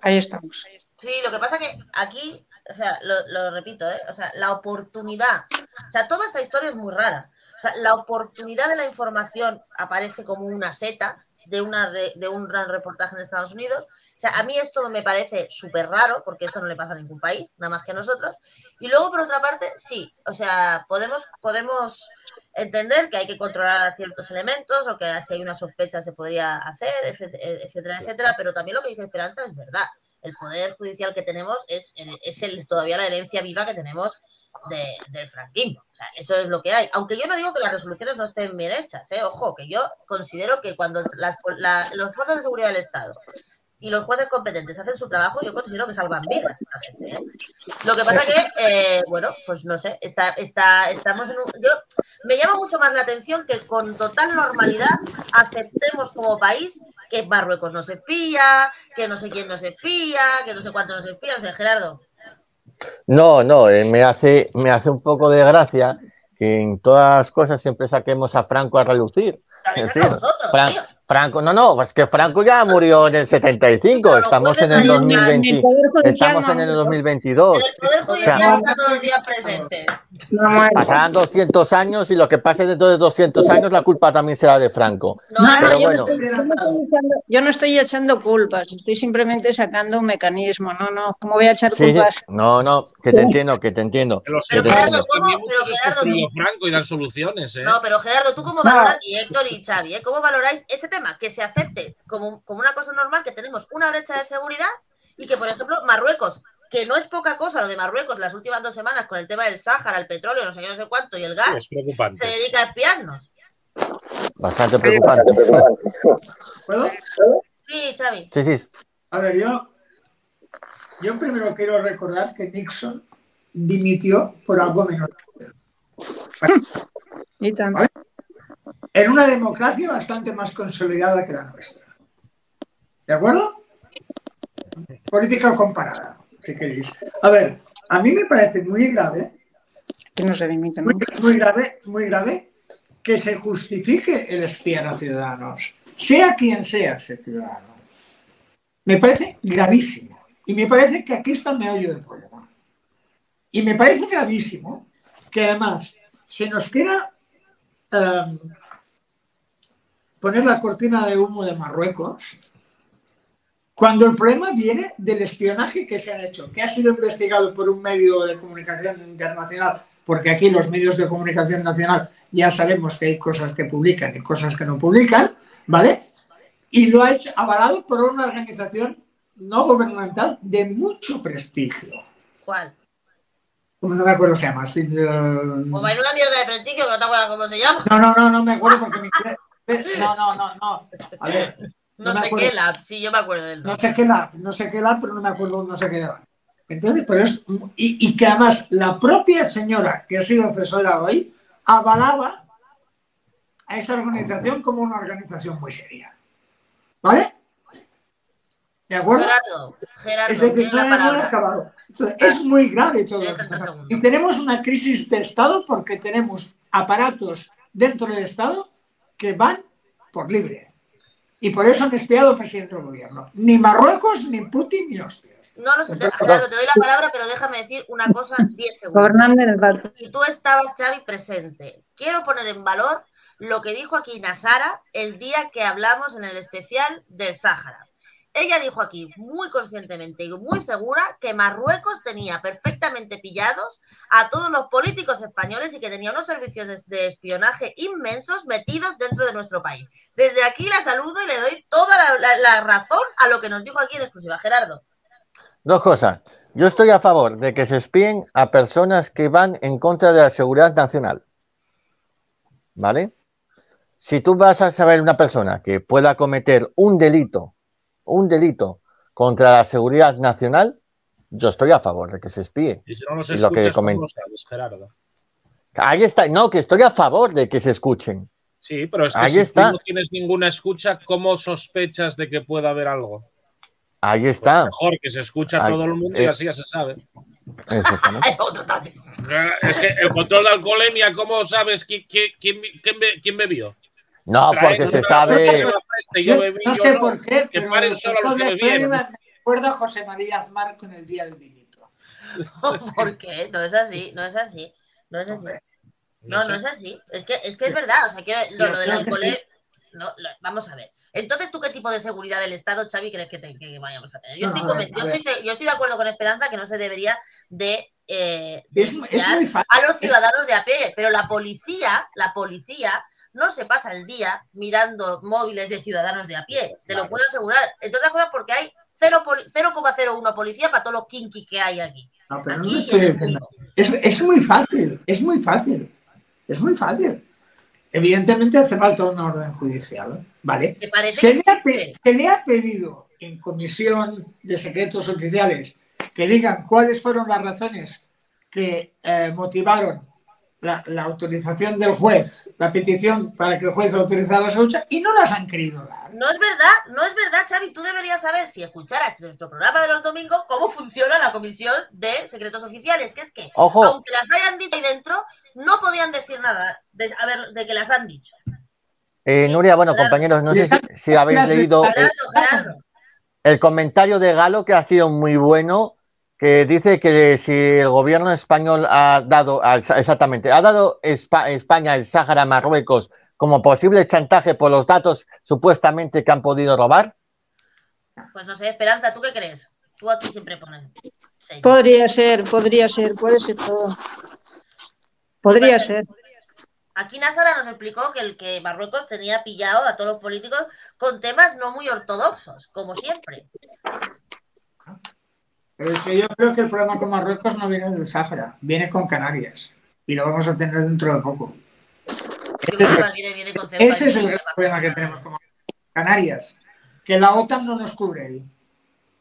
Ahí estamos. Sí, lo que pasa que aquí, o sea, lo, repito, ¿eh? o sea, la oportunidad, o sea, toda esta historia es muy rara. O sea, la oportunidad de la información aparece como una seta de, una de un gran reportaje en Estados Unidos. O sea, a mí esto me parece súper raro, porque esto no le pasa a ningún país, nada más que a nosotros. Y luego, por otra parte, sí, o sea, podemos, podemos entender que hay que controlar ciertos elementos o que si hay una sospecha se podría hacer, etcétera, etcétera, pero también lo que dice Esperanza es verdad. El poder judicial que tenemos es, es el, todavía la herencia viva que tenemos de, del franquismo. O sea, eso es lo que hay. Aunque yo no digo que las resoluciones no estén bien hechas, ¿eh? ojo, que yo considero que cuando las, los fuerzas de seguridad del Estado y los jueces competentes hacen su trabajo, yo considero que salvan vidas esta gente. ¿eh? Lo que pasa que, eh, bueno, pues no sé, está, está, estamos en un... Yo, me llama mucho más la atención que con total normalidad aceptemos como país que Marruecos no se espía, que no sé quién no se espía, que no sé cuánto no se espía, no sé, Gerardo. No, no, eh, me hace, me hace un poco de gracia que en todas las cosas siempre saquemos a Franco a relucir. Decir, Fran- tío. Franco, no, no, es que Franco ya murió en el 75, Pero estamos en el ayudar, 2020, en el estamos en el muere. 2022. En el Poder O Judicial sea, está todos los días presente. No muere. pasarán 200 años y lo que pase dentro de 200 años la culpa también será de Franco. No, Pero yo, bueno. no estoy, yo no estoy echando, yo no estoy echando culpas, estoy simplemente sacando un mecanismo. No, no, ¿cómo voy a echar Sí, culpas? no, no, que te entiendo, que te entiendo. Que los Pero que te Gerardo. Franco y dan soluciones, ¿eh? No, pero Gerardo, ¿tú cómo valoras, y Héctor y Xavi, ¿eh? ¿cómo valoráis ese tema? Que se acepte como, como una cosa normal, que tenemos una brecha de seguridad y que, por ejemplo, Marruecos, que no es poca cosa lo de Marruecos las últimas dos semanas con el tema del Sáhara, el petróleo, no sé qué, no sé cuánto, y el Sí, gas, se dedica a espiarnos. Bastante preocupante. ¿Puedo? Sí, Xavi. Sí, sí. A ver, yo, yo primero quiero recordar que Nixon dimitió por algo menor. Y tanto. ¿Vale? En una democracia bastante más consolidada que la nuestra. ¿De acuerdo? Política comparada, si queréis. A ver, a mí me parece muy grave, Que no se muy, muy grave, muy grave que se justifique el espiar a ciudadanos, sea quien sea ese ciudadano. Me parece gravísimo. Y me parece que aquí está el meollo del problema. Y me parece gravísimo que además se nos quiera em, poner la cortina de humo de Marruecos cuando el problema viene del espionaje que se ha hecho, que ha sido investigado por un medio de comunicación internacional, porque aquí los medios de comunicación nacional ya sabemos que hay cosas que publican y cosas que no publican, ¿vale? Y lo ha hecho avalado por una organización no gubernamental de mucho prestigio. ¿Cuál? Como no me acuerdo se llama. sí, eh, Pues vaya mierda de prestigio, que no te acuerdas cómo se llama. No, no, no, no me acuerdo porque mi No, no, no, no. A ver, No, sé qué lab, sí, yo me acuerdo del no sé qué la, no sé qué la, pero no me acuerdo, no sé qué la. Entonces, pero es, y, y que además la propia señora que ha sido asesora hoy avalaba a esa organización como una organización muy seria. ¿Vale? ¿De acuerdo? Gerardo, Gerardo, Es decir, la palabra. Entonces, es muy grave todo lo que está pasando. Y tenemos una crisis de Estado porque tenemos aparatos dentro del Estado que van por libre. Y por eso han espiado al presidente del gobierno. Ni Marruecos, ni Putin, ni hostias. No, no sé, Gerardo, te doy la palabra, pero déjame decir una cosa, 10 segundos. Y tú estabas, Xavi, presente. Quiero poner en valor lo que dijo aquí Nasara el día que hablamos en el especial del Sáhara. Ella dijo aquí muy conscientemente y muy segura que Marruecos tenía perfectamente pillados a todos los políticos españoles y que tenía unos servicios de- espionaje inmensos metidos dentro de nuestro país. Desde aquí la saludo y le doy toda la razón a lo que nos dijo aquí en exclusiva. Gerardo. Dos cosas. Yo estoy a favor de que se espíen a personas que van en contra de la seguridad nacional. ¿Vale? Si tú vas a saber una persona que pueda cometer un delito, un delito contra la seguridad nacional, yo estoy a favor de que se espíe. Y si no lo que escuchas, ¿cómo comen- lo sabes, Gerardo? Ahí está. No, que estoy a favor de que se escuchen. Sí, pero es que Ahí si está. tú no tienes ninguna escucha, ¿cómo sospechas de que pueda haber algo? Ahí está. Mejor que se escucha a todo el mundo y eh. así ya se sabe. Exactamente. Eh, Es que el control de alcoholemia, ¿cómo sabes qui- qui- quién, quién be- quién bebió? No, porque se sabe. yo bebí, no yo sé no. por qué, Que pero paren solo a los que bebieron. Recuerda a José María Azmar con el día del vinito. ¿Por qué? No es así, no es así, no es así. No, no es así. Es que es, que es verdad. O sea, que lo, lo del alcohol. No, lo- vamos a ver. Entonces, ¿tú qué tipo de seguridad del Estado, Xavi, crees que, te- que vayamos a tener? Yo, No, estoy, a ver, yo, estoy, yo estoy de acuerdo con Esperanza que no se debería de, eh, de Es, es espiar muy fácil. a los ciudadanos de a pie, pero la policía, la policía no se pasa el día mirando móviles de ciudadanos de a pie, te lo puedo asegurar. Entre otras cosas porque hay 0 poli- 0,01 policía para todos los kinky que hay aquí. No, pero no estoy. Es, es muy fácil, es muy fácil. Es muy fácil. Evidentemente hace falta una orden judicial, ¿vale? Le, pe- se le ha pedido en comisión de secretos oficiales que digan cuáles fueron las razones que eh, motivaron la, autorización del juez, la petición para que el juez autorice la hucha y no las han querido dar. No es verdad, no es verdad, Xavi. Tú deberías saber, si escucharas nuestro programa de los domingos, cómo funciona la comisión de secretos oficiales. Que es que, aunque las hayan dicho ahí dentro, no podían decir nada de, a ver, de que las han dicho. Eh, Nuria, bueno, compañeros, no sé si, habéis leído el comentario de Galo, que ha sido muy bueno que dice que si el gobierno español ha dado, exactamente, ha dado España el Sáhara a Marruecos como posible chantaje por los datos supuestamente que han podido robar? Pues no sé, Esperanza, ¿tú qué crees? Tú aquí siempre pones. Podría ser, podría ser, puede ser todo. Podría ser. Aquí Nazara nos explicó que el que Marruecos tenía pillado a todos los políticos con temas no muy ortodoxos, como siempre yo creo que el problema con Marruecos no viene del Sáhara, viene con Canarias. Y lo vamos a tener dentro de poco. Ese es, el problema que tenemos con Canarias. Que la OTAN no nos cubre ahí.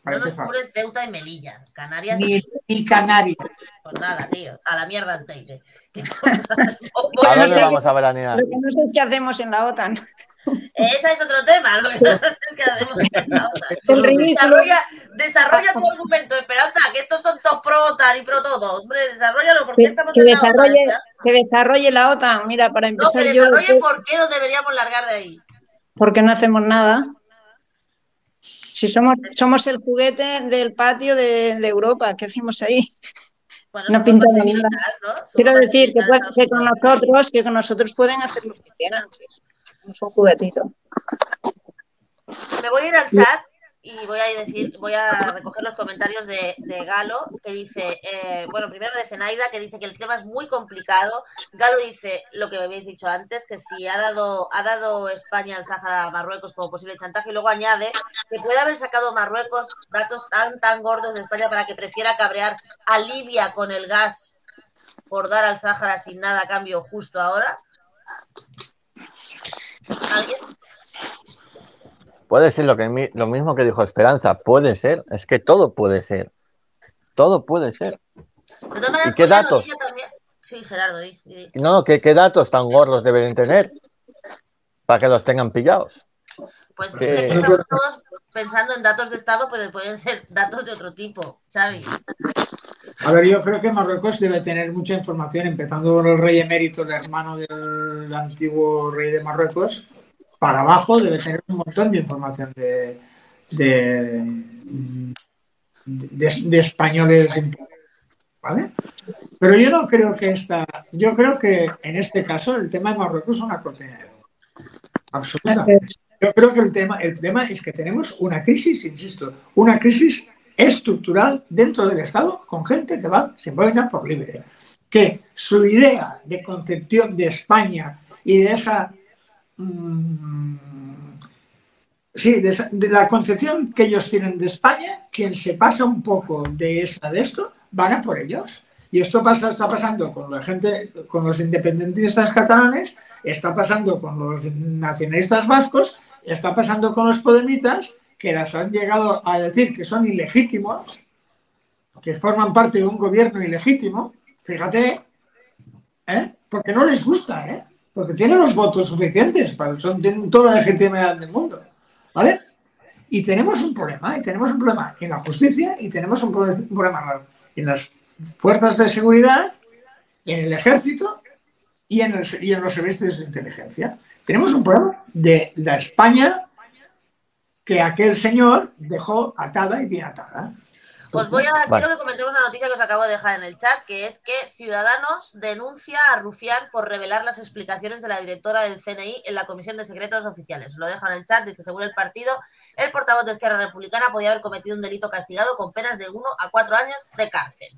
No nos cubre Ceuta y Melilla. Canarias. Ni, ni Canarias. Pues nada, tío. A la mierda Anteire. ¿A dónde vamos a veranear? Lo que no sé qué hacemos en la OTAN. Ese es otro tema. Lo que no es que hacemos. Desarrolla, desarrolla tu argumento, Esperanza, que estos son todos pro OTAN y pro todo. Hombre, desarrollalo. ¿Por qué estamos que en la OTAN? Que desarrolle la OTAN. Mira, para empezar. No, que desarrolle por qué nos deberíamos largar de ahí. Porque no hacemos nada. Si somos, somos el juguete del patio de, de Europa, ¿qué hacemos ahí? no pintamos nada. Quiero decir que, con nosotros, que con nosotros pueden hacer lo que quieran. Un juguetito. Me voy a ir al chat y voy a decir, voy a recoger los comentarios de, Galo, que dice, eh, bueno, primero de Zenaida, que dice que el tema es muy complicado. Galo dice lo que me habéis dicho antes, que si ha dado, ha dado España al Sáhara a Marruecos como posible chantaje, y luego añade que puede haber sacado Marruecos datos tan, tan gordos de España para que prefiera cabrear a Libia con el gas por dar al Sáhara sin nada a cambio justo ahora. ¿Alguien? Puede ser lo, que, lo mismo que dijo Esperanza, puede ser, es que todo puede ser. Todo puede ser. ¿Y qué datos? Sí, Gerardo, No, ¿qué, ¿qué, datos tan gordos deben tener para que los tengan pillados? Pues estamos todos pensando en datos de Estado, pero pueden ser datos de otro tipo, Xavi. A ver, yo creo que Marruecos debe tener mucha información, empezando por el rey emérito, el hermano del antiguo rey de Marruecos, para abajo debe tener un montón de información de, de, españoles. ¿Vale? Pero yo no creo que esta. Yo creo que en este caso el tema de Marruecos es una cortina Absolutamente. Yo creo que el tema, el tema es que tenemos una crisis, insisto, una crisis estructural dentro del Estado con gente que va sin boina por libre. Que su idea de concepción de España y de esa Mm, sí, de, la concepción que ellos tienen de España, quien se pasa un poco de esta de esto, van a por ellos. Y esto pasa, está pasando con la gente, con los independentistas catalanes, está pasando con los nacionalistas vascos, está pasando con los podemitas, que las han llegado a decir que son ilegítimos, que forman parte de un gobierno ilegítimo, fíjate, ¿eh? porque no les gusta, ¿eh? porque tienen los votos suficientes, son, tienen toda la legitimidad del mundo. ¿Vale? Y tenemos un problema, y tenemos un problema en la justicia, y tenemos un problema en las fuerzas de seguridad, en el ejército y en, y en los servicios de inteligencia. Tenemos un problema de la España que aquel señor dejó atada y bien atada. Os voy a, quiero que comentemos la noticia que os acabo de dejar en el chat, que es que Ciudadanos denuncia a Rufián por revelar las explicaciones de la directora del CNI en la Comisión de Secretos Oficiales. Lo dejo en el chat, dice, según el partido, el portavoz de Esquerra Republicana podía haber cometido un delito castigado con penas de uno a cuatro años de cárcel.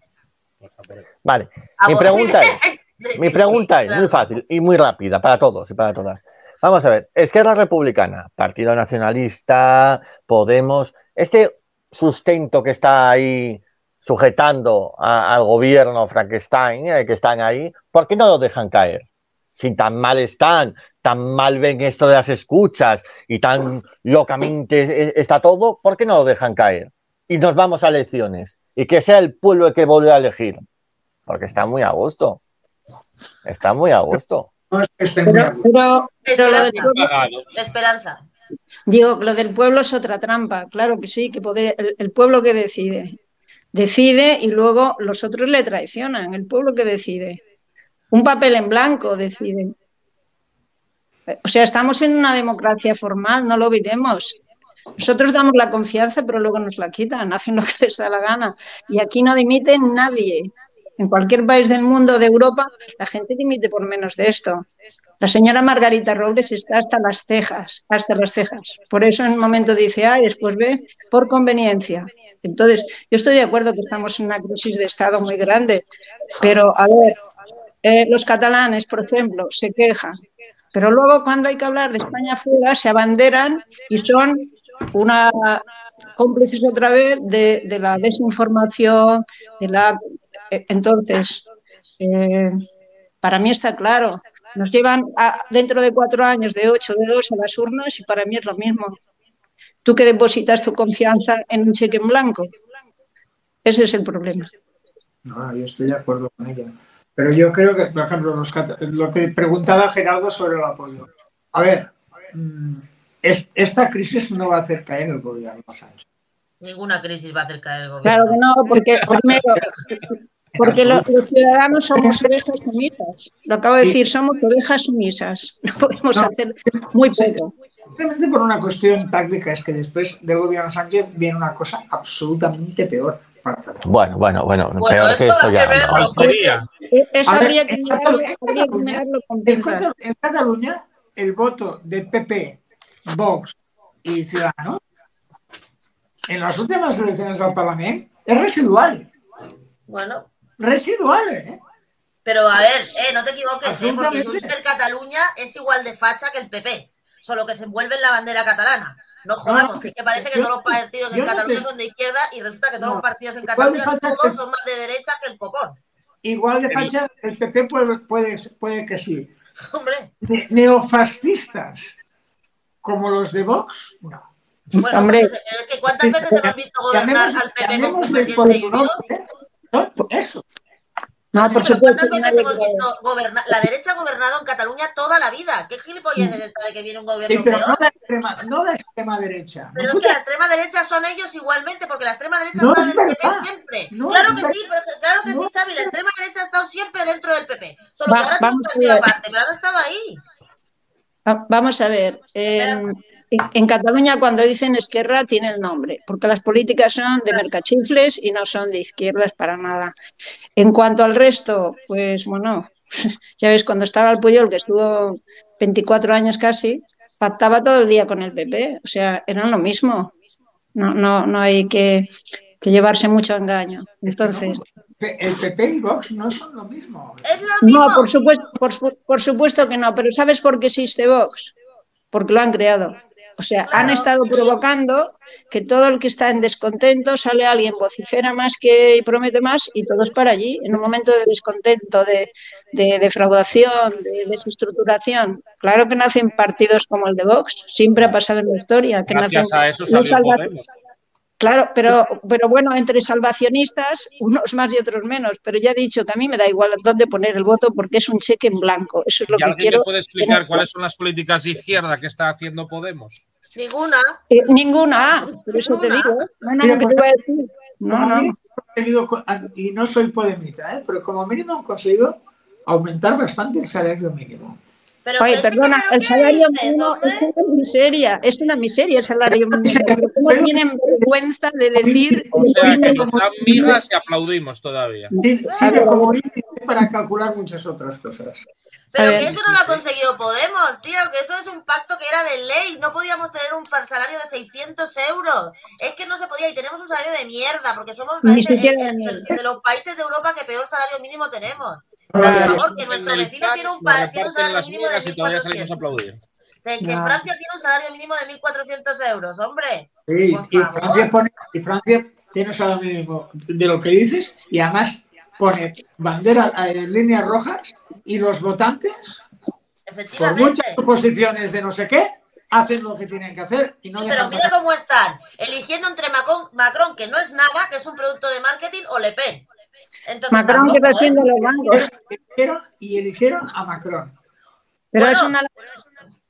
Vale, mi pregunta es, mi pregunta es muy fácil y muy rápida para todos y para todas. Vamos a ver, Esquerra Republicana, Partido Nacionalista, Podemos, este sustento que está ahí sujetando al gobierno Frankenstein, eh, que están ahí, ¿por qué no lo dejan caer? Si tan mal están, tan mal ven esto de las escuchas y tan locamente está todo, ¿por qué no lo dejan caer? Y nos vamos a elecciones y que sea el pueblo el que vuelva a elegir, porque está muy a gusto. Está muy a gusto. No es que Pero, pero- del Esperanza. La esperanza. digo, lo del pueblo es otra trampa. Claro que sí, que puede, el, el pueblo que decide. Decide y luego los otros le traicionan. El pueblo que decide. Un papel en blanco decide. O sea, estamos en una democracia formal, no lo olvidemos. Nosotros damos la confianza, pero luego nos la quitan, hacen lo que les da la gana. Y aquí no dimite nadie. En cualquier país del mundo, de Europa, la gente dimite por menos de esto. La señora Margarita Robles está hasta las cejas, hasta las cejas. Por eso en un momento dice A y después B, por conveniencia. Entonces, yo estoy de acuerdo que estamos en una crisis de Estado muy grande, pero a ver, eh, los catalanes, por ejemplo, se quejan, pero luego cuando hay que hablar de España fuera, se abanderan y son una cómplices otra vez de, de la desinformación, de la... eh, Entonces, eh, para mí está claro, nos llevan a- dentro de cuatro años de ocho, de dos a las urnas y para mí es lo mismo. Tú que depositas tu confianza en un cheque en blanco. Ese es el problema. No, yo estoy de acuerdo con ella. Pero yo creo que, por ejemplo, los lo que preguntaba Gerardo sobre el apoyo. A ver, mm, es- esta crisis no va a hacer caer el gobierno Sánchez. Ninguna crisis va a hacer caer el gobierno. Claro que no, porque primero, porque lo- los ciudadanos somos ovejas sumisas. Lo acabo de decir, somos ovejas sumisas. No podemos No. hacer muy poco. Simplemente por una cuestión táctica, es que después del gobierno Sánchez viene una cosa absolutamente peor. Bueno, bueno, bueno, Bueno, peor que eso esto ya. que no. Eh, Eso habría que mirarlo, en habría que mirarlo con en Cataluña, el voto de PP, Vox y Ciudadanos en las últimas elecciones al Parlamento es residual. Bueno, Residual, ¿eh? pero a ver, eh, no te equivoques, eh, porque. Junts per Cataluña es igual de facha que el PP, solo que se envuelve en la bandera catalana. No jodamos, No, que es que parece que yo- todos los partidos en no Cataluña te- son de izquierda y resulta que todos No, los partidos en Cataluña todos son más de derecha que el copón. Igual de facha, el PP puede, puede, puede que sí. Hombre, Ne- neofascistas como los de Vox, no. bueno, Hombre. pues, eh, que ¿cuántas veces hemos visto gobernar Llamemos- al PP con llamémosles por Eso. No, Sí, por supuesto. ¿Cuántas veces hemos visto? La derecha ha gobernado en Cataluña toda la vida. ¿Qué gilipollas es esta de que viene un Sí, gobierno pero peor? no la extrema, no la extrema derecha. Pero es que la extrema derecha son ellos igualmente, porque la extrema derecha No está es en el PP siempre. No claro es que verdad. sí, pero, claro que No sí, Xavi, la extrema derecha ha estado siempre dentro del PP. Solo Va- que ahora tiene un partido aparte, pero han estado ahí. Va- Vamos a ver. En- Cataluña, cuando dicen izquierda, tiene el nombre, porque las políticas son de mercachifles y no son de izquierdas para nada. En cuanto al resto, pues bueno, ya ves, cuando estaba el Puyol, que estuvo 24 años casi, pactaba todo el día con el PP, o sea, eran lo mismo. No, no, no hay que, que llevarse mucho engaño. Entonces, El PP y Vox no son lo mismo. Es lo mismo. no, por supuesto, por, su- por supuesto que no, pero ¿sabes por qué existe Vox? Porque lo han creado. O sea, han estado provocando que todo el que está en descontento sale alguien, vocifera más que y promete más y todos para allí. En un momento de descontento, de, de defraudación, de desestructuración. Claro que nacen partidos como el de Vox, siempre ha pasado en la historia. Que Gracias nacen a eso salió salva- Podemos. Claro, pero, pero bueno, entre salvacionistas, unos más y otros menos. Pero ya he dicho que a mí me da igual dónde poner el voto porque es un cheque en blanco. Eso es lo ¿Y que alguien quiero. me puede explicar cuáles son las políticas de izquierda que está haciendo Podemos? Ninguna. Eh, ninguna, por eso te Ninguna. digo. No, no, Mira, no, que te voy a decir. No, no. mínimo co- y no soy podemita, ¿eh? pero como mínimo han conseguido aumentar bastante el salario mínimo. Pero Oye, ¿qué- perdona, el salario dices, mínimo es una miseria, es una miseria el salario mínimo. ¿Cómo tienen vergüenza de decir O sea, que nos como- dan migas y aplaudimos todavía. Sirve A ver, como índice para calcular muchas otras cosas. Pero que eso no lo ha conseguido Podemos, tío, que eso es un pacto que era de ley. No podíamos tener un salario de 600 euros. Es que no se podía y tenemos un salario de mierda, porque somos de de, de los países de Europa que peor salario mínimo tenemos. Favor, que nuestro vecino tiene un, tiene un salario mínimo de migas y todavía salimos a 1.400. aplaudir. De que No. Francia tiene un salario mínimo de 1.400 euros, hombre. Sí, y. Francia pone, y Francia tiene salario mínimo de lo que dices y además pone bandera en líneas rojas y los votantes, por muchas suposiciones de no sé qué, hacen lo que tienen que hacer y no Sí, pero mira cómo están, eligiendo entre Macron, Macron, que no es nada, que es un producto de marketing, o Le Pen. Entonces, Macron que tampoco, ¿eh? defiende los bancos. Eligieron y eligieron a Macron. Pero Bueno, es una.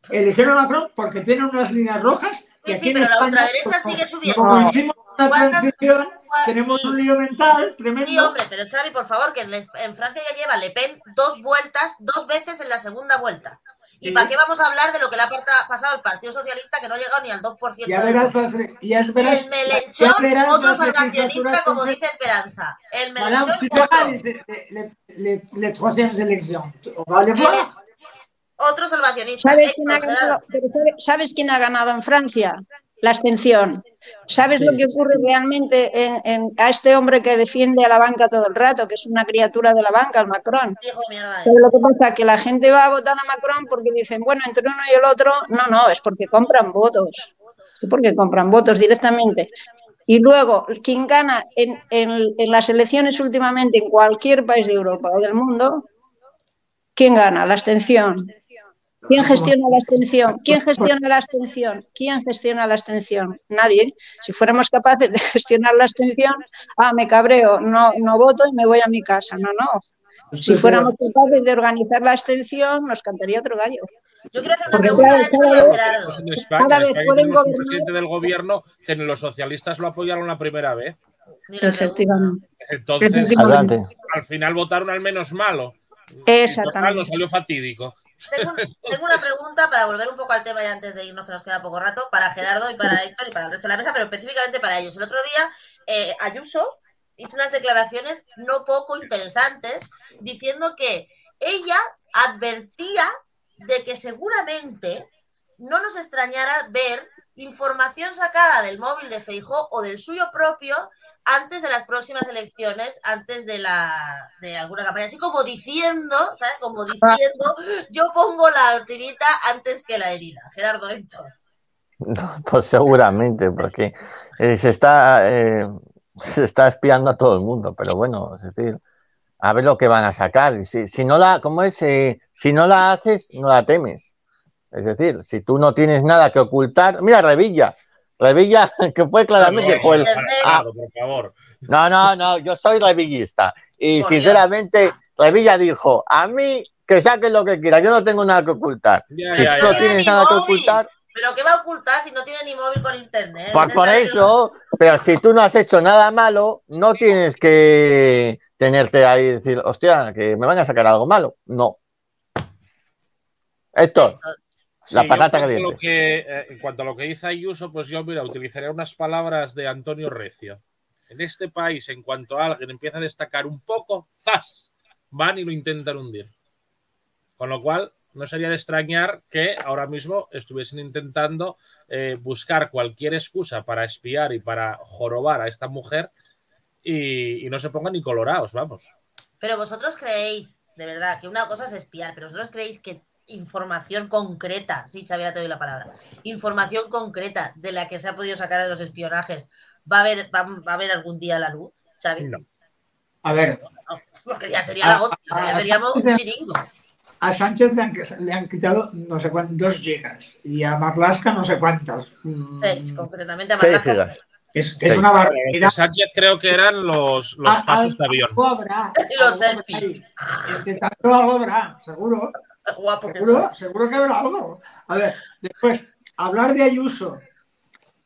Eligieron a Macron porque tiene unas líneas rojas. y Sí, aquí sí, en pero la España, ultraderecha como- sigue subiendo. Como hicimos una ¿Cuántas- transición, tenemos sí. un lío mental tremendo. Sí, hombre, pero Xavi, por favor, que en Francia ya lleva Le Pen dos vueltas, dos veces en la segunda vuelta. ¿Y para qué vamos a hablar de lo que le ha pasado al Partido Socialista que no ha llegado ni al 2%? Ya verás, las, ya verás, El Melenchón, ya verás otro salvacionista, como con- dice Esperanza. El Madame, Melenchón, otro. otro salvacionista. ¿Sabes quién, ha ganado, ¿Sabes quién ha ganado en Francia? La abstención. ¿Sabes Sí. lo que ocurre realmente en, en- a este hombre que defiende a la banca todo el rato, que es una criatura de la banca, el Macron? Mierda. ¿Sabes lo que pasa? Que la gente va a votar a Macron porque dicen, bueno, entre uno y el otro, no, no, es porque compran votos. Es porque compran votos directamente. Y luego, quien gana en, en- en las elecciones últimamente en cualquier país de Europa o del mundo, ¿quién gana? La abstención. ¿Quién gestiona la abstención? ¿Quién gestiona la abstención? ¿Quién gestiona la abstención? Nadie. Si fuéramos capaces de gestionar la abstención, ah, me cabreo, no, no voto y me voy a mi casa. No, no. Si fuéramos capaces de organizar la abstención, nos cantaría otro gallo. Yo quiero hacer una pregunta cada vez-. Pues en España, Cada en vez España pueden tenemos un presidente del gobierno que los socialistas lo apoyaron la primera vez. Efectivamente. Entonces, Efectivamente. Adelante. al final votaron al menos malo. Total, nos Exactamente. salió fatídico. Tengo, un- tengo una pregunta para volver un poco al tema y antes de irnos, que nos queda poco rato, para Gerardo y para Héctor y para el resto de la mesa, pero específicamente para ellos. El otro día, eh, Ayuso hizo unas declaraciones no poco interesantes diciendo que ella advertía de que seguramente no nos extrañara ver información sacada del móvil de Feijó o del suyo propio antes de las próximas elecciones, antes de la de alguna campaña, así como diciendo, ¿sabes? Como diciendo, yo pongo la tirita antes que la herida. Gerardo Héctor. No, pues seguramente, porque eh, se está eh, se está espiando a todo el mundo, pero bueno, es decir, a ver lo que van a sacar. Si, si no la, ¿cómo es? Eh, si no la haces, no la temes. Es decir, si tú no tienes nada que ocultar, mira Revilla, Revilla que fue claramente, pues, Dios. ah, por favor. no, no, no, yo soy revillista y Por sinceramente Revilla dijo, a mí que saquen lo que quieran, yo no tengo nada que ocultar. Ya, Si ya, no tienes nada que ocultar, Pero ¿qué va a ocultar si no tiene ni móvil con internet? Pues por eso, pero si tú no has hecho nada malo, no tienes que tenerte ahí y decir, hostia, que me van a sacar algo malo. No. Héctor, la Sí, yo patata en cuanto a caliente. lo que, eh, en cuanto a lo que dice Ayuso, pues yo, mira, utilizaría unas palabras de Antonio Recio. En este país, en cuanto alguien empieza a destacar un poco, ¡zas! Van y lo intentan hundir. Con lo cual, no sería de extrañar que ahora mismo estuviesen intentando eh, buscar cualquier excusa para espiar y para jorobar a esta mujer y, y no se pongan ni colorados, vamos. Pero vosotros creéis, de verdad, que una cosa es espiar, pero vosotros creéis que información concreta, sí, Xavi, ya te doy la palabra, información concreta de la que se ha podido sacar de los espionajes, ¿va a haber, va, va a haber algún día la luz, Xavi? No. A ver, No, porque ya sería la gota, ya seríamos un chiringo. a Sánchez le han, le han quitado no sé cuántos, dos gigas y a Marlaska no sé cuántas. Mm, Seis, concretamente a Marlaska, gigas. Es, es Sí. una De barbaridad. Sánchez creo que eran los, los pasos de avión. algo habrá, los selfies. Entre tanto algo habrá, seguro. Guapo que Seguro, seguro que habrá algo. A ver, después, hablar de Ayuso